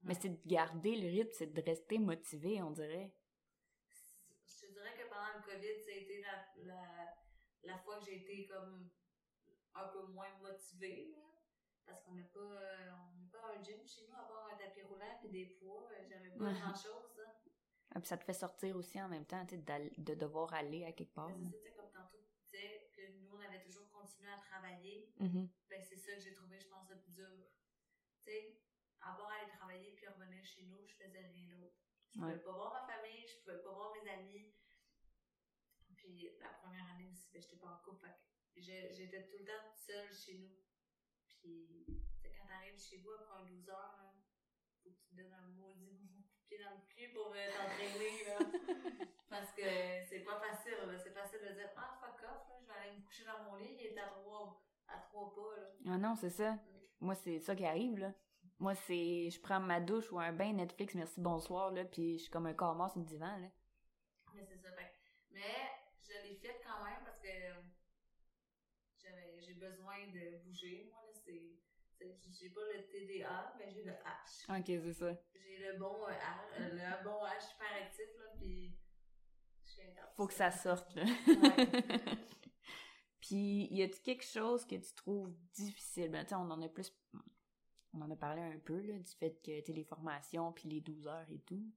Mais c'est de garder le rythme, c'est de rester motivé, on dirait. Je te dirais que pendant le COVID, ça a été la, la, la fois que j'ai été comme un peu moins motivée, là. Parce qu'on n'a pas, on pas un gym chez nous, à part un tapis roulant puis des poids. euh, J'avais pas grand chose. Ah, puis ça te fait sortir aussi en même temps, tu sais, de devoir aller à quelque part. Mais c'est comme tantôt, tu disais que nous, on avait toujours continué à travailler. Mhm. ben c'est ça que j'ai trouvé, je pense, le plus dur. Tu sais, à part aller travailler puis revenir chez nous, je faisais rien d'autre. Je Ouais. pouvais pas voir ma famille, je pouvais pas voir mes amis. Puis la première année aussi, ben, j'étais pas en couple, j'étais tout le temps toute seule chez nous. Puis, quand t'arrives chez vous après un 12 heures, là, faut que tu te donnes un maudit pied dans le cul pour euh, t'entraîner, là. (laughs) Parce que c'est pas facile, là. C'est facile de dire, ah, fuck off, là, je vais aller me coucher dans mon lit, il est à trois, à trois pas, là. Ah non, c'est ça. Moi, c'est ça qui arrive, là. Moi, c'est... Je prends ma douche ou un bain Netflix, merci, bonsoir, là, puis je suis comme un corps mort sur le divan, là. Mais c'est ça. Fait. Mais je l'ai fait quand même parce que j'avais j'ai besoin de bouger. Moi, J'ai pas le TDA, mais j'ai le H. OK, c'est ça. J'ai le bon euh, H, euh, le bon H super actif, là, puis je suis intense. Faut que ça sorte, là. Ouais. (laughs) Puis, y a-tu quelque chose que tu trouves difficile? Ben, tu on en a plus... On en a parlé un peu, là, du fait que, tu les formations, puis les 12 heures et tout.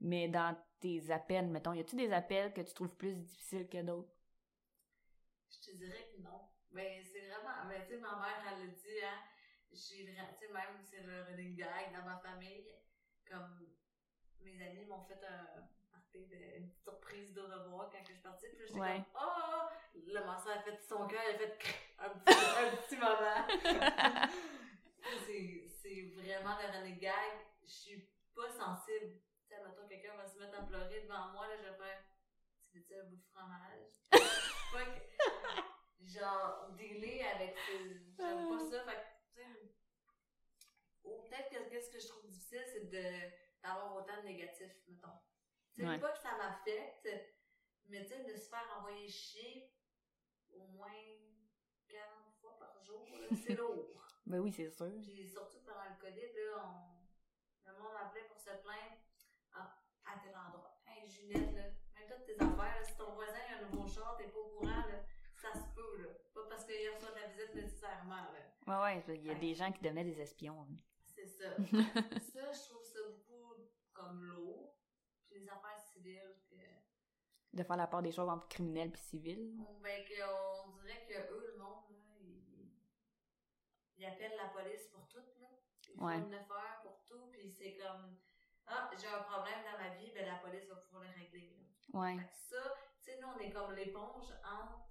Mais dans tes appels, mettons, y a-tu des appels que tu trouves plus difficiles que d'autres? Je te dirais que non. Mais c'est vraiment. Mais tu sais, ma mère, elle le dit, hein. J'ai vraiment. Tu sais, même, c'est le running gag dans ma famille. Comme mes amis m'ont fait un party de une petite surprise de revoir quand je suis partie. Puis j'étais Ouais. comme, oh! Là, ma soeur a fait son cœur, elle a fait un petit, un petit moment. (laughs) c'est, c'est vraiment le running gag. Je suis pas sensible. Tu sais, mettons, quelqu'un va se mettre à pleurer devant moi, là, je vais faire, tu veux-tu un bout de fromage? (laughs) pas que- genre, dealer avec ces. J'aime pas ça. Fait. Ou peut-être que qu'est-ce que je trouve difficile, c'est de, d'avoir autant de négatifs, mettons. Sais, Ouais. pas que ça m'affecte, mais tu sais, de se faire envoyer chier au moins 40 fois par jour, c'est lourd. (laughs) Ben oui, c'est sûr. Puis surtout pendant le COVID, là, on... le monde appelait pour se plaindre ah, à tel endroit. Hey, Junette, là, même toutes tes affaires, là, si ton voisin a un nouveau char, t'es pas au courant, là, ça se peut, là. Pas parce qu'il reçoit ta visite nécessairement, là. Ouais, ouais, il y a des gens qui devenaient des espions. hein. C'est ça. (laughs) ça, je trouve ça beaucoup comme lourd. Puis les affaires civiles, que, De faire la part des choses entre criminels puis civils. on, ben, dirait que eux, le monde, là, ils, ils appellent la police pour tout, là. Ils font une affaire pour tout, puis c'est comme, ah, j'ai un problème dans ma vie, ben la police va pouvoir le régler, là. Ouais. Fait que ça, tu sais, nous, on est comme l'éponge entre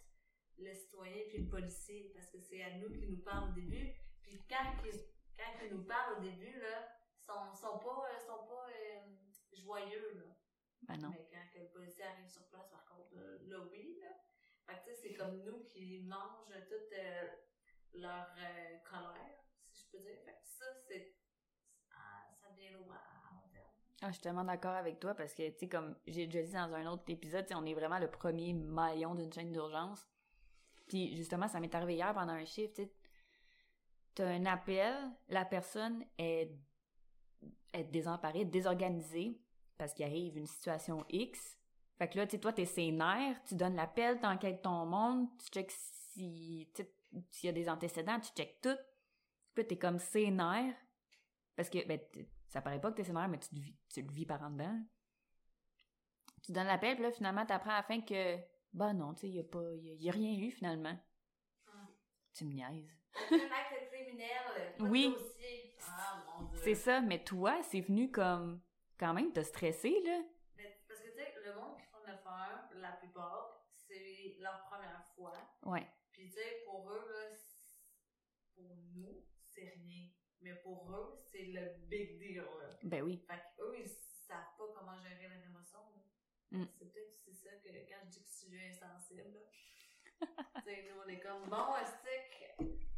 le citoyen puis le policier, parce que c'est à nous qui nous parle au début. Puis quand ils, quand ils nous parlent au début, là, sont, sont pas, euh, sont pas euh, joyeux, là. Ben non. Mais quand que le policier arrive sur place, par contre, euh, là, oui, là. Fait que, tu sais, c'est comme nous qui mangent toute euh, leur colère, si je peux dire. Fait que ça, c'est... ah, ça devient lourd à, à long terme. Ah, je suis tellement d'accord avec toi parce que, tu sais, comme j'ai déjà dit dans un autre épisode, on est vraiment le premier maillon d'une chaîne d'urgence. Puis justement, ça m'est arrivé hier pendant un chiffre, tu sais. T'as un appel, la personne est, est désemparée, désorganisée parce qu'il arrive une situation X. Fait que là, tu sais, toi, t'es sénère, tu donnes l'appel, t'enquêtes ton monde, tu checkes si, s'il y a des antécédents, tu checkes tout. Puis t'es comme sénère parce que, ben, ça paraît pas que t'es sénère, mais tu, tu le vis par en dedans. Tu donnes l'appel, puis là, finalement, t'apprends à la fin que, bah non, tu sais, il y a pas, y a, y a rien eu, finalement. Ah. Tu me niaises. Pas Oui. Ah, mon Dieu. C'est ça, mais toi, c'est venu comme, quand même, te stresser, là. Mais parce que, tu sais, le monde qui font le faire, la plupart, c'est leur première fois. Ouais. Puis, tu sais, pour eux, là, pour nous, c'est rien. Mais pour eux, c'est le big deal, là. Ben oui. Fait qu'eux, ils savent pas comment gérer leurs émotions. là. Mm. C'est peut-être c'est ça que quand je dis que je suis insensible, là. (laughs) tu sais, nous, on est comme, bon, stick,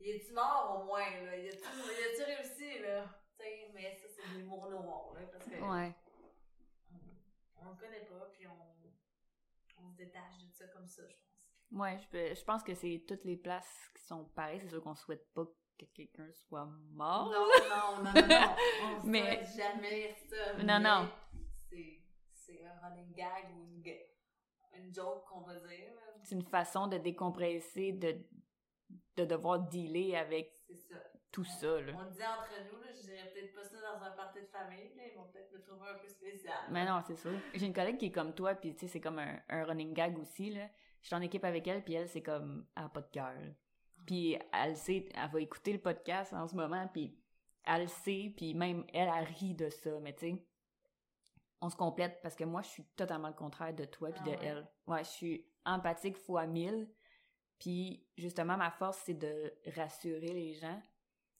il est-tu mort au moins, là? Il a-tu réussi, là? Mais ça, c'est de l'humour noir, là, parce que Ouais. on, on le connaît pas, puis on, on se détache de ça comme ça, je pense. Ouais, je, peux- je pense que c'est toutes les places qui sont pareilles. C'est sûr qu'on souhaite pas que quelqu'un soit mort. Non, non, non, non, non. On (laughs) se Mais- souhaite jamais ça. Non, non. C'est, c'est un running gag ou une, une joke qu'on va dire. C'est une façon de décompresser, de, de devoir dealer avec ça. tout ça, là. On dit entre nous, là, je dirais peut-être pas ça dans un party de famille, là, ils vont peut-être me trouver un peu spécial. Mais non, c'est sûr. J'ai une collègue qui est comme toi, puis tu sais, c'est comme un, un running gag aussi, là. Je suis en équipe avec elle, puis elle, c'est comme, elle a pas de cœur. Puis elle sait, elle va écouter le podcast en ce moment, puis elle le sait, puis même elle, elle rit de ça, mais tu sais, on se complète parce que moi, je suis totalement le contraire de toi puis Ah de ouais? elle. Ouais, je suis empathique fois mille, puis justement, ma force, c'est de rassurer les gens.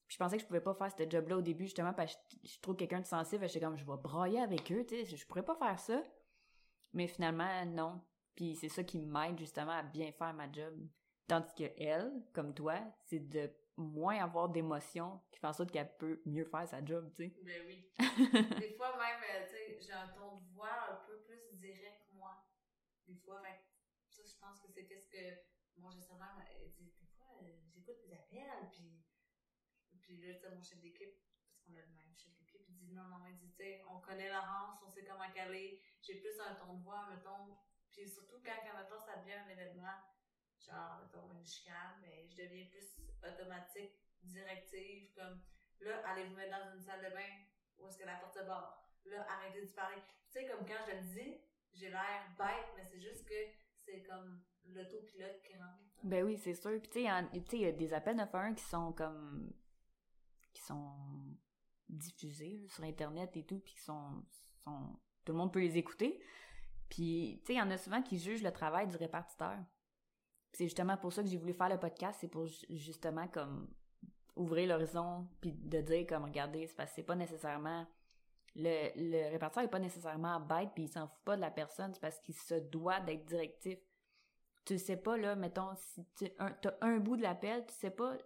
Puis je pensais que je pouvais pas faire ce job-là au début, justement, parce que je, je trouve quelqu'un de sensible, j'étais comme, je vais brailler avec eux, tu sais, je pourrais pas faire ça. Mais finalement, non. Puis c'est ça qui m'aide justement à bien faire ma job. Tandis que elle, comme toi, c'est de moins avoir d'émotions qui fait en sorte qu'elle peut mieux faire sa job, tu sais. Ben oui. (laughs) Des fois, même, euh, tu sais, j'ai un ton de voix un peu plus direct, moi. Des fois, fait que ça, je pense que c'est qu'est-ce que mon gestionnaire m'a dit. Des fois, euh, j'écoute des appels, puis, puis là, tu mon chef d'équipe, parce qu'on a le même chef d'équipe, il dit non, non, il dit, tu sais, on connaît Laurence, on sait comment qu'elle est, j'ai plus un ton de voix, mettons. Puis surtout quand, quand mettons, ça devient un événement, genre, mettons, une chicane, mais je deviens plus automatique, directive, comme là, allez vous mettre dans une salle de bain où est-ce que la porte se barre? Là, arrêtez de parler. Tu sais, comme quand je le dis, j'ai l'air bête, mais c'est juste que comme l'autopilote. Ben oui, c'est sûr. Puis tu sais, il y a des appels 911 qui sont comme... qui sont diffusés sur Internet et tout, puis qui sont, sont... Tout le monde peut les écouter. Puis, tu sais, il y en a souvent qui jugent le travail du répartiteur. C'est justement pour ça que j'ai voulu faire le podcast, c'est pour ju- justement comme ouvrir l'horizon puis de dire comme regardez, c'est pas nécessairement le, le répartiteur est pas nécessairement bête puis il s'en fout pas de la personne, c'est parce qu'il se doit d'être directif. tu sais pas, là, mettons, si tu as un bout de l'appel, tu sais pas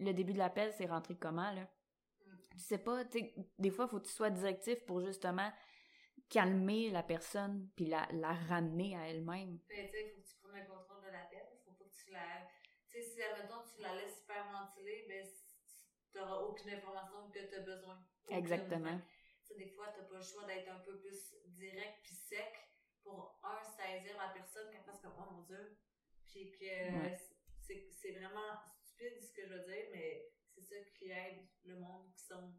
le début de l'appel, c'est rentré comment, là? Tu sais pas, tu sais, des fois, faut que tu sois directif pour justement calmer la personne puis la, la ramener à elle-même. Ben, tu sais, faut que tu prennes le contrôle de l'appel. Il faut pas que tu la. Tu sais, si, admettons, tu la laisses hyperventiler, ben, tu n'auras aucune information que tu as besoin. Exactement. Tu sais, des fois, tu n'as pas le choix d'être un peu plus direct puis sec pour, un, saisir la personne qu'elle fasse comme, oh mon Dieu. Puis que Ouais. c'est c'est vraiment stupide ce que je veux dire, mais c'est ça qui aide le monde qui sont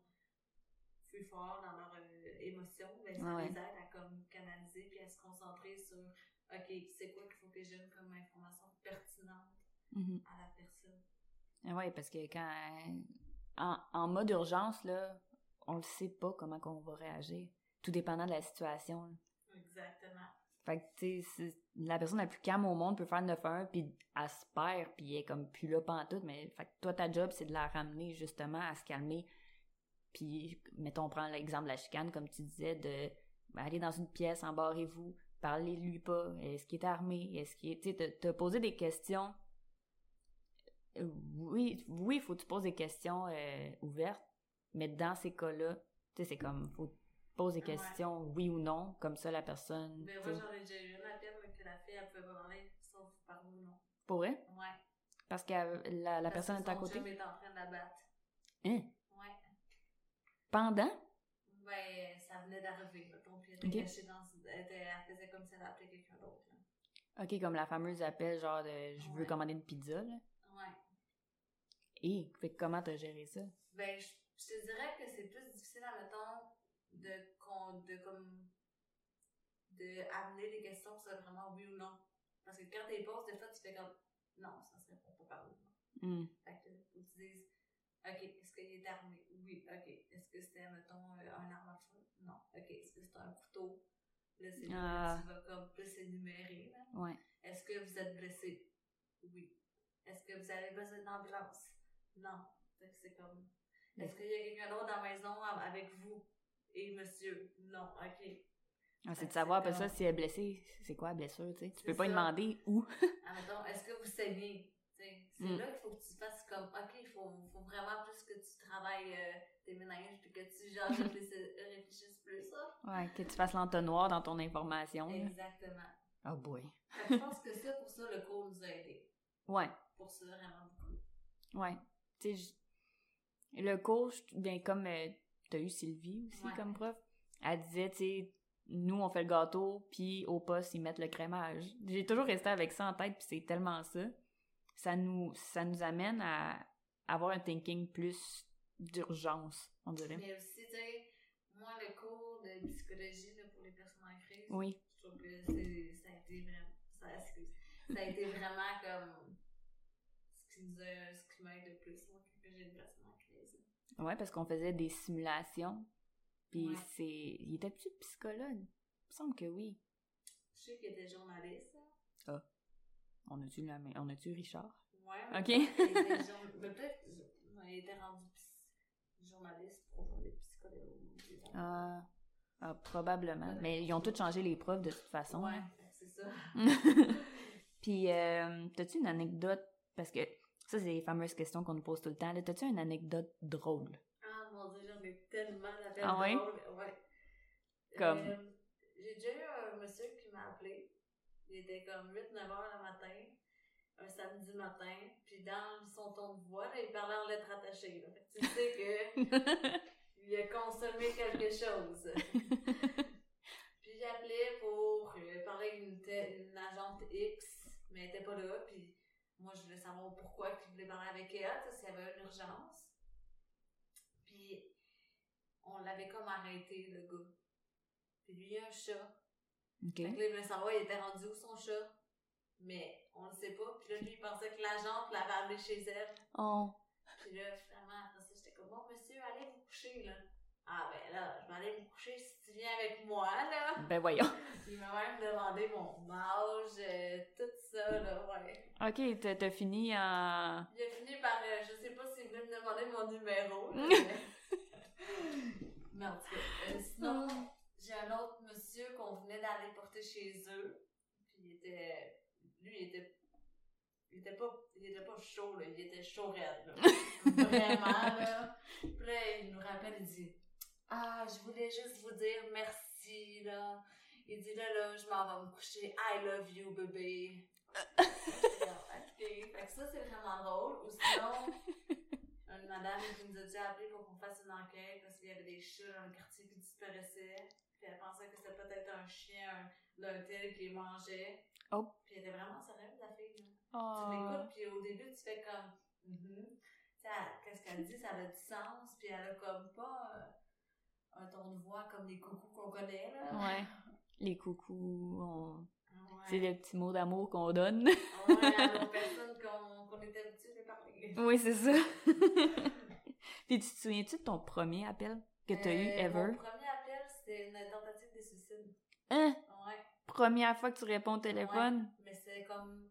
plus forts dans leurs euh, émotions. Ben, ça Ouais, les aide à comme canaliser puis à se concentrer sur, OK, c'est quoi qu'il faut que donne comme information pertinente Mhm. à la personne. Ah ouais, parce que quand en, en mode urgence, là, on le sait pas comment qu'on va réagir. Tout dépendant de la situation. là. Exactement. Fait que, tu sais, la personne la plus calme au monde peut faire le 9-1, puis elle se perd, puis elle est comme plus là pantoute, mais fait que toi, ta job, c'est de la ramener, justement, à se calmer. Puis, mettons, on prend l'exemple de la chicane, comme tu disais, de ben, aller dans une pièce, embarrez-vous, parlez-lui pas, est-ce qu'il est armé, est-ce qu'il est... Tu sais, te, te poser des questions... Euh, Oui, oui, faut que tu poses des questions euh, ouvertes, mais dans ces cas-là, tu sais, c'est comme, faut poser des Ouais. questions, oui ou non, comme ça, la personne... Mais tu moi, j'en ai déjà eu une appel mais que la fille, elle pouvait pas parler, sauf par nous, non. Pour vrai? Ouais. Parce que la, la Parce personne que est à côté? chum est en train de la battre. Hein? Ouais. Pendant? Ben, ça venait d'arriver, puis elle était cachée dans... Elle, était, elle faisait comme si elle appelait quelqu'un d'autre. Ok, comme la fameuse appel, genre de je veux Ouais. commander une pizza, là. Ouais. Et, fait que comment t'as géré ça? Ben, je, je te dirais que c'est plus difficile, admettons, de, con- de comme, de amener des questions qui soient vraiment oui ou non. Parce que quand t'es poses, des fois, tu fais comme, non, ça se répond pas par ou non. Hmm. Fait que, faut que tu dises, ok, est-ce qu'il est armé? Oui, ok. Est-ce que c'était, mettons, euh, un arme à feu? Non. Ok, est-ce que c'est un couteau? Là, c'est là Ah. que tu vas comme plus énumérer, là. Ouais. Est-ce que vous êtes blessé? Oui. Est-ce que vous avez besoin d'ambulance? Non. Fait que c'est comme. Est-ce qu'il y a quelqu'un d'autre dans la maison avec vous? Et monsieur? Non. OK. Ah, c'est de savoir après ça si elle est blessée, c'est quoi la blessure, tu sais? Tu peux pas lui demander où. (laughs) Admettons, est-ce que vous saignez? C'est Mm. là qu'il faut que tu fasses comme, OK, il faut, faut vraiment plus que tu travailles euh, tes ménages puis que tu genre (laughs) réfléchisses, plus, ça. Ouais, que tu fasses l'entonnoir dans ton information. là. Exactement. Oh boy. Je pense que ça, pour ça, le cours nous a aidés. Ouais, Pour ça, vraiment beaucoup. ouais. Tu sais, le coach, bien comme euh, t'as eu Sylvie aussi Ouais. comme prof, elle disait, tu sais, nous on fait le gâteau, puis au poste ils mettent le crémage. J'ai toujours resté avec ça en tête, puis c'est tellement ça. Ça nous, ça nous amène à avoir un thinking plus d'urgence, on dirait. Mais aussi, tu sais, moi, le cours de psychologie là, pour les personnes en crise, Oui. je trouve que c'est, ça a été vraiment, ça, excuse, ça a été vraiment comme ce qui nous a, ce qui m'aide le plus, moi, quand j'ai une personne en crise. Ouais, parce qu'on faisait des simulations. Puis Ouais. c'est. Il était-tu psychologue? Il me semble que oui. Je sais qu'il était journaliste, là. On a-tu la main- On a-tu Richard? Ouais. Ok. (laughs) peut-être il était rendu journaliste pour des psychologues. Ah, ah, probablement. Mais ils ont tous changé les profs de toute façon. Ouais, hein. c'est ça. (laughs) Puis, euh, t'as-tu une anecdote? Parce que ça, c'est les fameuses questions qu'on nous pose tout le temps. là. T'as-tu une anecdote drôle? Ah mon dieu, j'en ai tellement d'appels Ah ouais? drôles. Ouais. Comme? Euh, j'ai déjà eu un monsieur qui m'a appelé. Il était comme 8-9 heures le matin, un samedi matin, puis dans son ton de voix, là, il parlait en lettres attachées. Là. Tu sais que (laughs) il a consommé quelque chose. (laughs) puis j'appelais pour euh, parler avec une, une agente X, mais elle était pas là, puis moi je voulais savoir pourquoi il voulait parler avec elle, tu sais, s'il y avait une urgence. Puis on l'avait comme arrêté, le gars. Puis lui, il a un chat. OK. Fait que là, il voulait savoir, il était rendu où son chat? Mais on le sait pas. Puis là, lui, il pensait que l'agente l'avait amené chez elle. Oh. Puis là, finalement, après ça, j'étais comme, bon, monsieur, allez vous coucher, là. Ah, ben là, je vais aller me coucher si tu viens avec moi, là. Ben voyons. Il m'a même demandé mon âge, euh, tout ça, là, ouais. OK, t'as t'as fini en... Il a fini par, euh, je sais pas s'il voulait me demander mon numéro, là, (laughs) mais... mais en tout cas, euh, sinon, j'ai un autre monsieur qu'on venait d'aller porter chez eux, puis il était, lui, il était était pas, il était pas chaud, là. Il était chaud raide, là. (laughs) Vraiment, là. Puis là, il nous rappelle, il dit, ah, je voulais juste vous dire merci, là. Il dit, là, là, je m'en vais me coucher. I love you, bébé. Fait que ça, c'est vraiment drôle. Ou sinon, (laughs) une madame qui nous a dit appelé pour qu'on fasse une enquête parce qu'il y avait des chats dans le quartier qui disparaissaient. Puis elle pensait que c'était peut-être un chien d'un tel qui les mangeait. Oh. Puis elle était vraiment sérieuse, la fille. Tu Oh. l'écoutes, puis au début, tu fais comme. Mhm. Elle- qu'est-ce qu'elle dit, ça a du sens, puis elle a comme pas euh, un ton de voix comme les coucous qu'on connaît, là. Ouais. Les coucous, on-. C'est les petits mots d'amour qu'on donne. Ouais, (laughs) à nos personnes qu'on qu'on est habitué de parler. oui, c'est ça. (laughs) Puis tu te souviens-tu de ton premier appel que t'as eu Euh, ever? Mon premier appel, c'était une tentative de suicide. Hein? Ouais. Première fois que tu réponds au téléphone? Ouais, mais c'est comme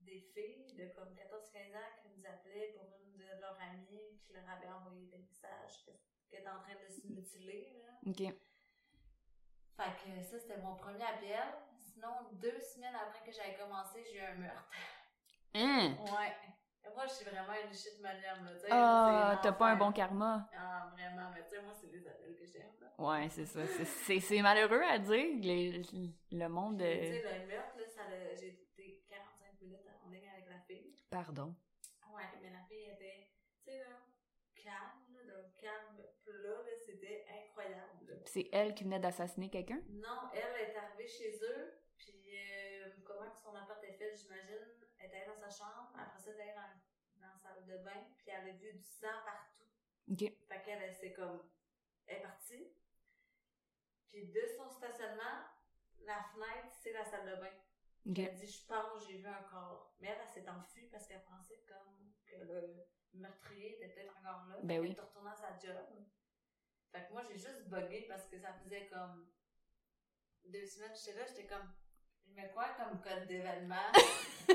des filles de comme 14-15 ans qui nous appelaient pour une de leurs amies qui leur avait envoyé des messages que- qu'elle était en train de se mutiler. Là. Ok. Fait que ça, c'était mon premier appel. Sinon, deux semaines après que j'avais commencé, j'ai eu un meurtre. Hein? Ouais. Et moi, je suis vraiment une shit manium, là. tu sais, Ah, c'est t'as pas un bon karma. Ah, vraiment, mais tu sais, moi, c'est les appels que j'aime, là. Ouais, c'est ça. C'est- malheureux à dire. les- le monde. Tu sais, le meurtre, là, ça j'ai été 45 minutes en ligne avec la fille. Pardon. Ouais, mais la fille était, tu sais, là, calme, là, d'un calme plat, là, c'était incroyable, là. Puis c'est elle qui venait d'assassiner quelqu'un? Non, elle est arrivée chez eux, puis euh, comment son appart est fait, j'imagine, elle était allée dans sa chambre, après ça, elle est allée dans, dans la salle de bain, puis elle a vu du sang partout. Ok. Fait qu'elle, elle, c'est comme, elle est partie. Puis de son stationnement, la fenêtre, c'est la salle de bain. Ok. Elle dit, je pense, j'ai vu un corps. Mais elle, elle s'est enfuie parce qu'elle pensait comme que le meurtrier était peut-être encore là. Ben oui. qu'elle est retournée à sa job. Fait que moi, j'ai juste bugué parce que ça faisait comme deux semaines, j'étais là, j'étais comme, je mets quoi comme code d'événement? (laughs) (laughs)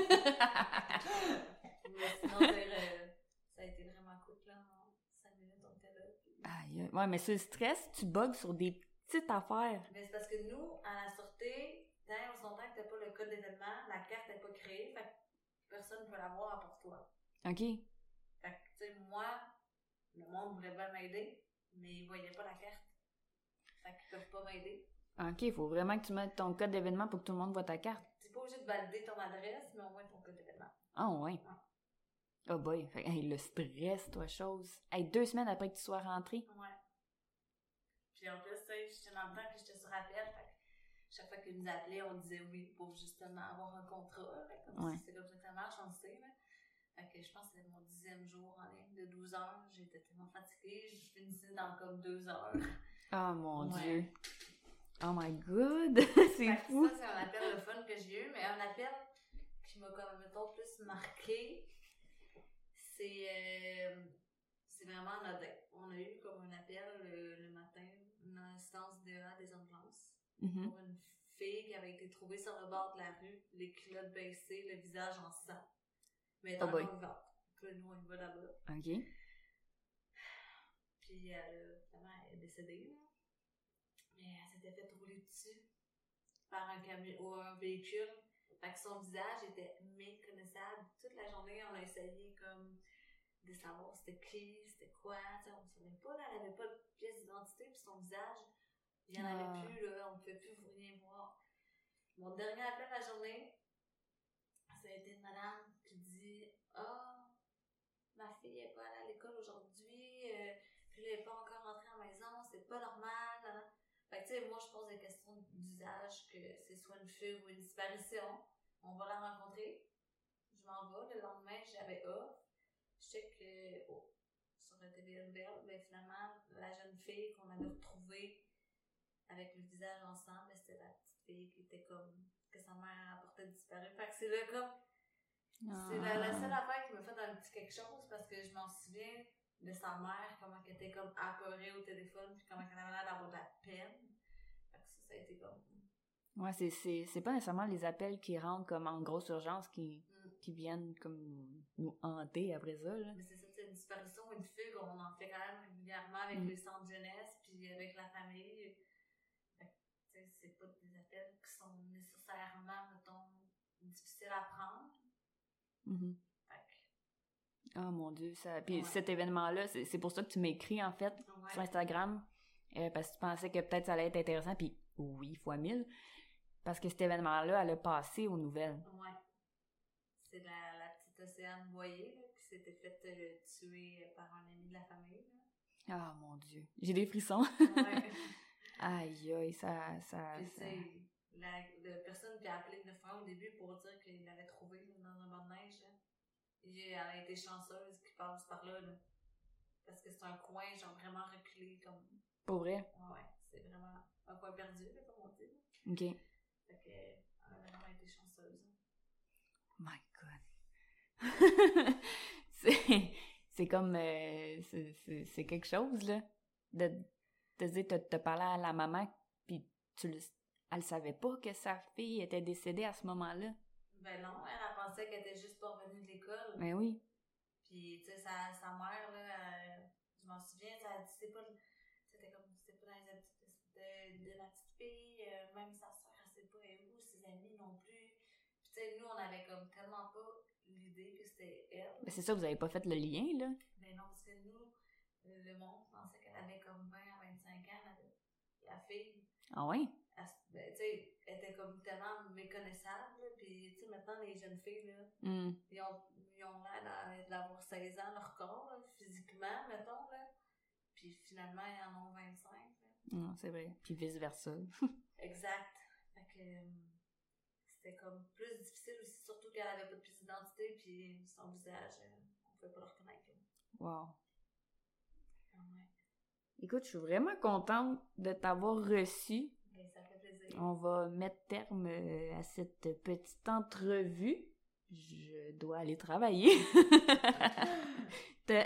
Mais sinon, euh, ça a été vraiment cool, là. En cinq minutes, on était là. puis- Aïe. Ouais, mais c'est le stress, tu bugs sur des petites affaires. Mais c'est parce que nous, à la sûreté, tant on s'entend que t'as pas le code d'événement, la carte n'est pas créée, fait que personne ne peut l'avoir à part toi. Ok. Fait que, tu sais, moi, le monde voulait bien m'aider, mais ils voyaient pas la carte. Fait qu'ils peuvent pas m'aider. Ok, il faut vraiment que tu mettes ton code d'événement pour que tout le monde voit ta carte. T'es pas obligé de valider ton adresse, mais au moins ton code d'événement. Ah ouais. Oh boy. Fait, hey, le stress, toi, chose. Hey, deux semaines après que tu sois rentré. Ouais. Puis en plus, tu sais, j'étais dans le temps que j'étais sur appel, fait que chaque fois qu'ils nous appelaient, on disait oui pour justement avoir un contrat. Fait comme Ouais. C'est comme ça que ça marche, on le sait. Là. Fait que je pense que c'était mon dixième jour en ligne de 12 heures. J'étais tellement fatiguée, je finissais dans comme deux heures. Oh mon Ouais. dieu. Oh my god. (laughs) c'est fou. Ça, c'est un appel le fun que j'ai eu, mais un appel qui m'a comme, mettons, plus marqué, c'est euh, c'est vraiment anodin. On a eu comme un appel le, le matin, une instance DEA des ambulances, Mhm. pour une fille qui avait été trouvée sur le bord de la rue, les culottes baissées, le visage en sang. Mais est Oh boy. là, nous, on y va là-bas. Ok. Puis elle, finalement, elle est décédée, là. Mais elle s'était fait rouler dessus par un camion ou un véhicule. Fait que son visage était méconnaissable. Toute la journée, on a essayé comme de savoir c'était qui, c'était quoi. on ne savait pas, là, elle avait pas de pièce d'identité, puis son visage, il n'y en Ah. avait plus, là, on ne pouvait plus rien voir. Mon dernier appel de la journée, ça a été une madame Ah, ma fille n'est pas allée à l'école aujourd'hui, euh, puis elle n'est pas encore rentrée à la maison, c'est pas normal. hein. Fait que, tu sais, moi, je pose des questions d'usage, que c'est soit une fugue ou une disparition. On va la rencontrer. Je m'en vais. Le lendemain, j'avais off. Je sais que oh, sur la télé nouvelle, mais finalement, la jeune fille qu'on avait retrouvée avec le visage ensemble, ben, c'était la petite fille qui était comme que sa mère apportait disparu. Fait que c'est là comme c'est la, la seule Ah. affaire qui m'a fait un petit quelque chose parce que je m'en souviens de sa mère, comment elle était comme apeurée au téléphone, puis comment elle avait l'air d'avoir de la peine. Fait que ça, ça a été comme. Ouais, c'est, c'est, c'est pas nécessairement les appels qui rentrent comme en grosse urgence qui, Mm. qui viennent comme nous hanter après ça, là. Mais c'est ça, c'est une disparition, une fugue, on en fait quand même régulièrement avec Mm. les centres de jeunesse, puis avec la famille. Fait que, c'est pas des appels qui sont nécessairement, mettons, difficile à prendre. Que, Oh mon Dieu, ça. Puis Ouais. cet événement-là, c'est c'est pour ça que tu m'écris en fait ouais. sur Instagram. euh, parce que tu pensais que peut-être ça allait être intéressant. Puis oui, fois mille. Parce que cet événement-là, elle a passé aux nouvelles. Ouais. C'est la, la petite Océane Boyer là, qui s'était faite euh, tuer par un ami de la famille. Ah mon Dieu. J'ai des frissons. Ouais. (laughs) Aïe, aïe, ça. La, la personne qui a appelé le 911 au début pour dire qu'il l'avait trouvé là, dans un banc de neige, là. Et elle a été chanceuse qu'il passe par là, là. Parce que c'est un coin, genre, vraiment reculé, comme. Pour vrai? Ouais, c'est vraiment un coin perdu, là, comme on dit. Ok. Fait que, elle a vraiment été chanceuse. My God. (laughs) c'est, c'est comme. euh, c'est, c'est, c'est quelque chose, là. De, de dire, te, te parler à la maman, puis tu le, elle savait pas que sa fille était décédée à ce moment-là. Ben non, elle, elle pensait qu'elle était juste pas revenue de l'école. Ben oui. Puis, tu sais, sa, sa mère, là, elle- je m'en souviens, ça a dit, c'est pas, c'était comme, c'était pas dans les habitudes de, de ma petite fille, euh, même sa soeur, elle sait pas, elle où, ses amis non plus. Puis, tu sais, nous, on avait comme tellement pas l'idée que c'était elle. Ben c'est ça, vous avez pas fait le lien, là. Mais non, parce que nous, le monde pensait qu'elle avait comme 20 à 25 ans, la, la fille. Ah ouais? Ben, tu sais, était comme tellement méconnaissable, là. Puis, tu sais, maintenant, les jeunes filles, là, Hmm. ils ont, ils ont l'air d'a- d'avoir 16 ans leur corps, là, physiquement, mettons, là. Puis finalement, ils en ont 25. là. Non, c'est vrai. Puis vice-versa. (laughs) Exact. Fait que euh, c'était comme plus difficile aussi, surtout qu'elle avait pas de pièce d'identité, puis son visage, euh, on pouvait pas le reconnaître. là. Wow. Ah ouais. Écoute, je suis vraiment contente de t'avoir reçu. Ben, ça fait plaisir. On va mettre terme euh, à cette petite entrevue. Je dois aller travailler. (laughs)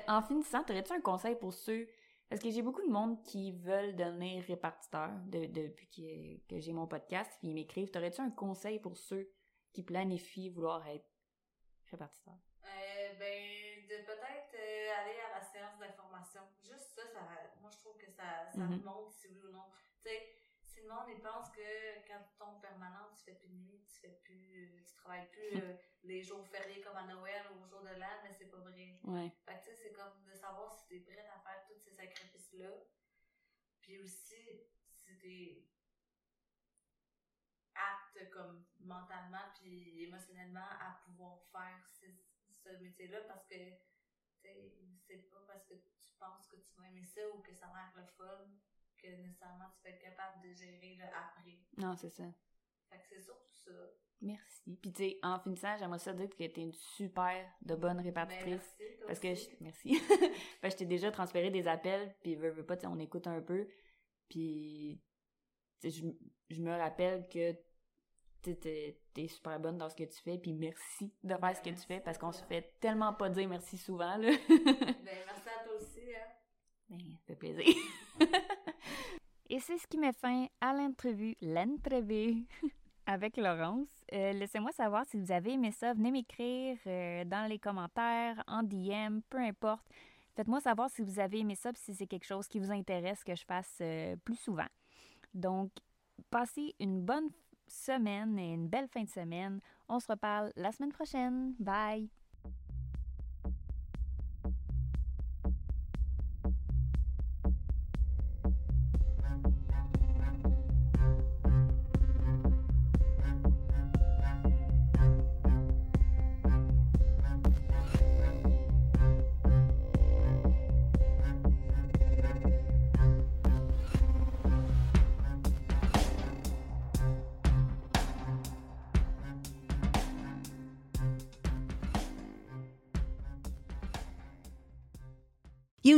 En finissant, aurais-tu un conseil pour ceux... Parce que j'ai beaucoup de monde qui veulent devenir répartiteur de- depuis que, que j'ai mon podcast, puis ils m'écrivent. T'aurais-tu un conseil pour ceux qui planifient vouloir être répartiteur? Euh, ben, de peut-être euh, aller à la séance d'information. Juste ça, ça, moi je trouve que ça, ça Mhm. montre si oui ou non. Tu sais, si le monde il pense que quand tu tombes permanent, tu fais plus de nuit, tu fais plus, euh, tu travailles plus (laughs) euh, les jours fériés comme à Noël ou au jour de l'an, mais c'est pas vrai. Ouais. Fait que tu sais, c'est comme de savoir si t'es prête à faire tous ces sacrifices-là. Puis aussi, si t'es apte comme mentalement puis émotionnellement à pouvoir faire ce, ce métier-là parce que c'est pas parce que tu penses que tu vas aimer ça ou que ça a l'air le fun que nécessairement tu vas être capable de gérer le après. Non, c'est ça. Fait que c'est surtout ça. Merci. Puis tu sais, en finissant, j'aimerais ça dire que t'es une super de bonne Ben, répartitrice. merci, toi Parce que, je, merci. (laughs) Parce que je t'ai déjà transféré des appels, puis veux, veux pas, tu sais, on écoute un peu. Puis, je, je me rappelle que t'es t'es super bonne dans ce que tu fais, puis merci de faire ce que tu fais, parce qu'on se fait tellement pas dire merci souvent, là. Ben, merci à toi aussi. Hein. Ben, ça fait plaisir. (laughs) Et c'est ce qui met fin à l'entrevue, l'entrevue (laughs) avec Laurence. Euh, Laissez-moi savoir si vous avez aimé ça. Venez m'écrire euh, dans les commentaires, en DM, peu importe. Faites-moi savoir si vous avez aimé ça, si c'est quelque chose qui vous intéresse que je fasse euh, plus souvent. Donc, passez une bonne semaine et une belle fin de semaine. On se reparle la semaine prochaine. Bye!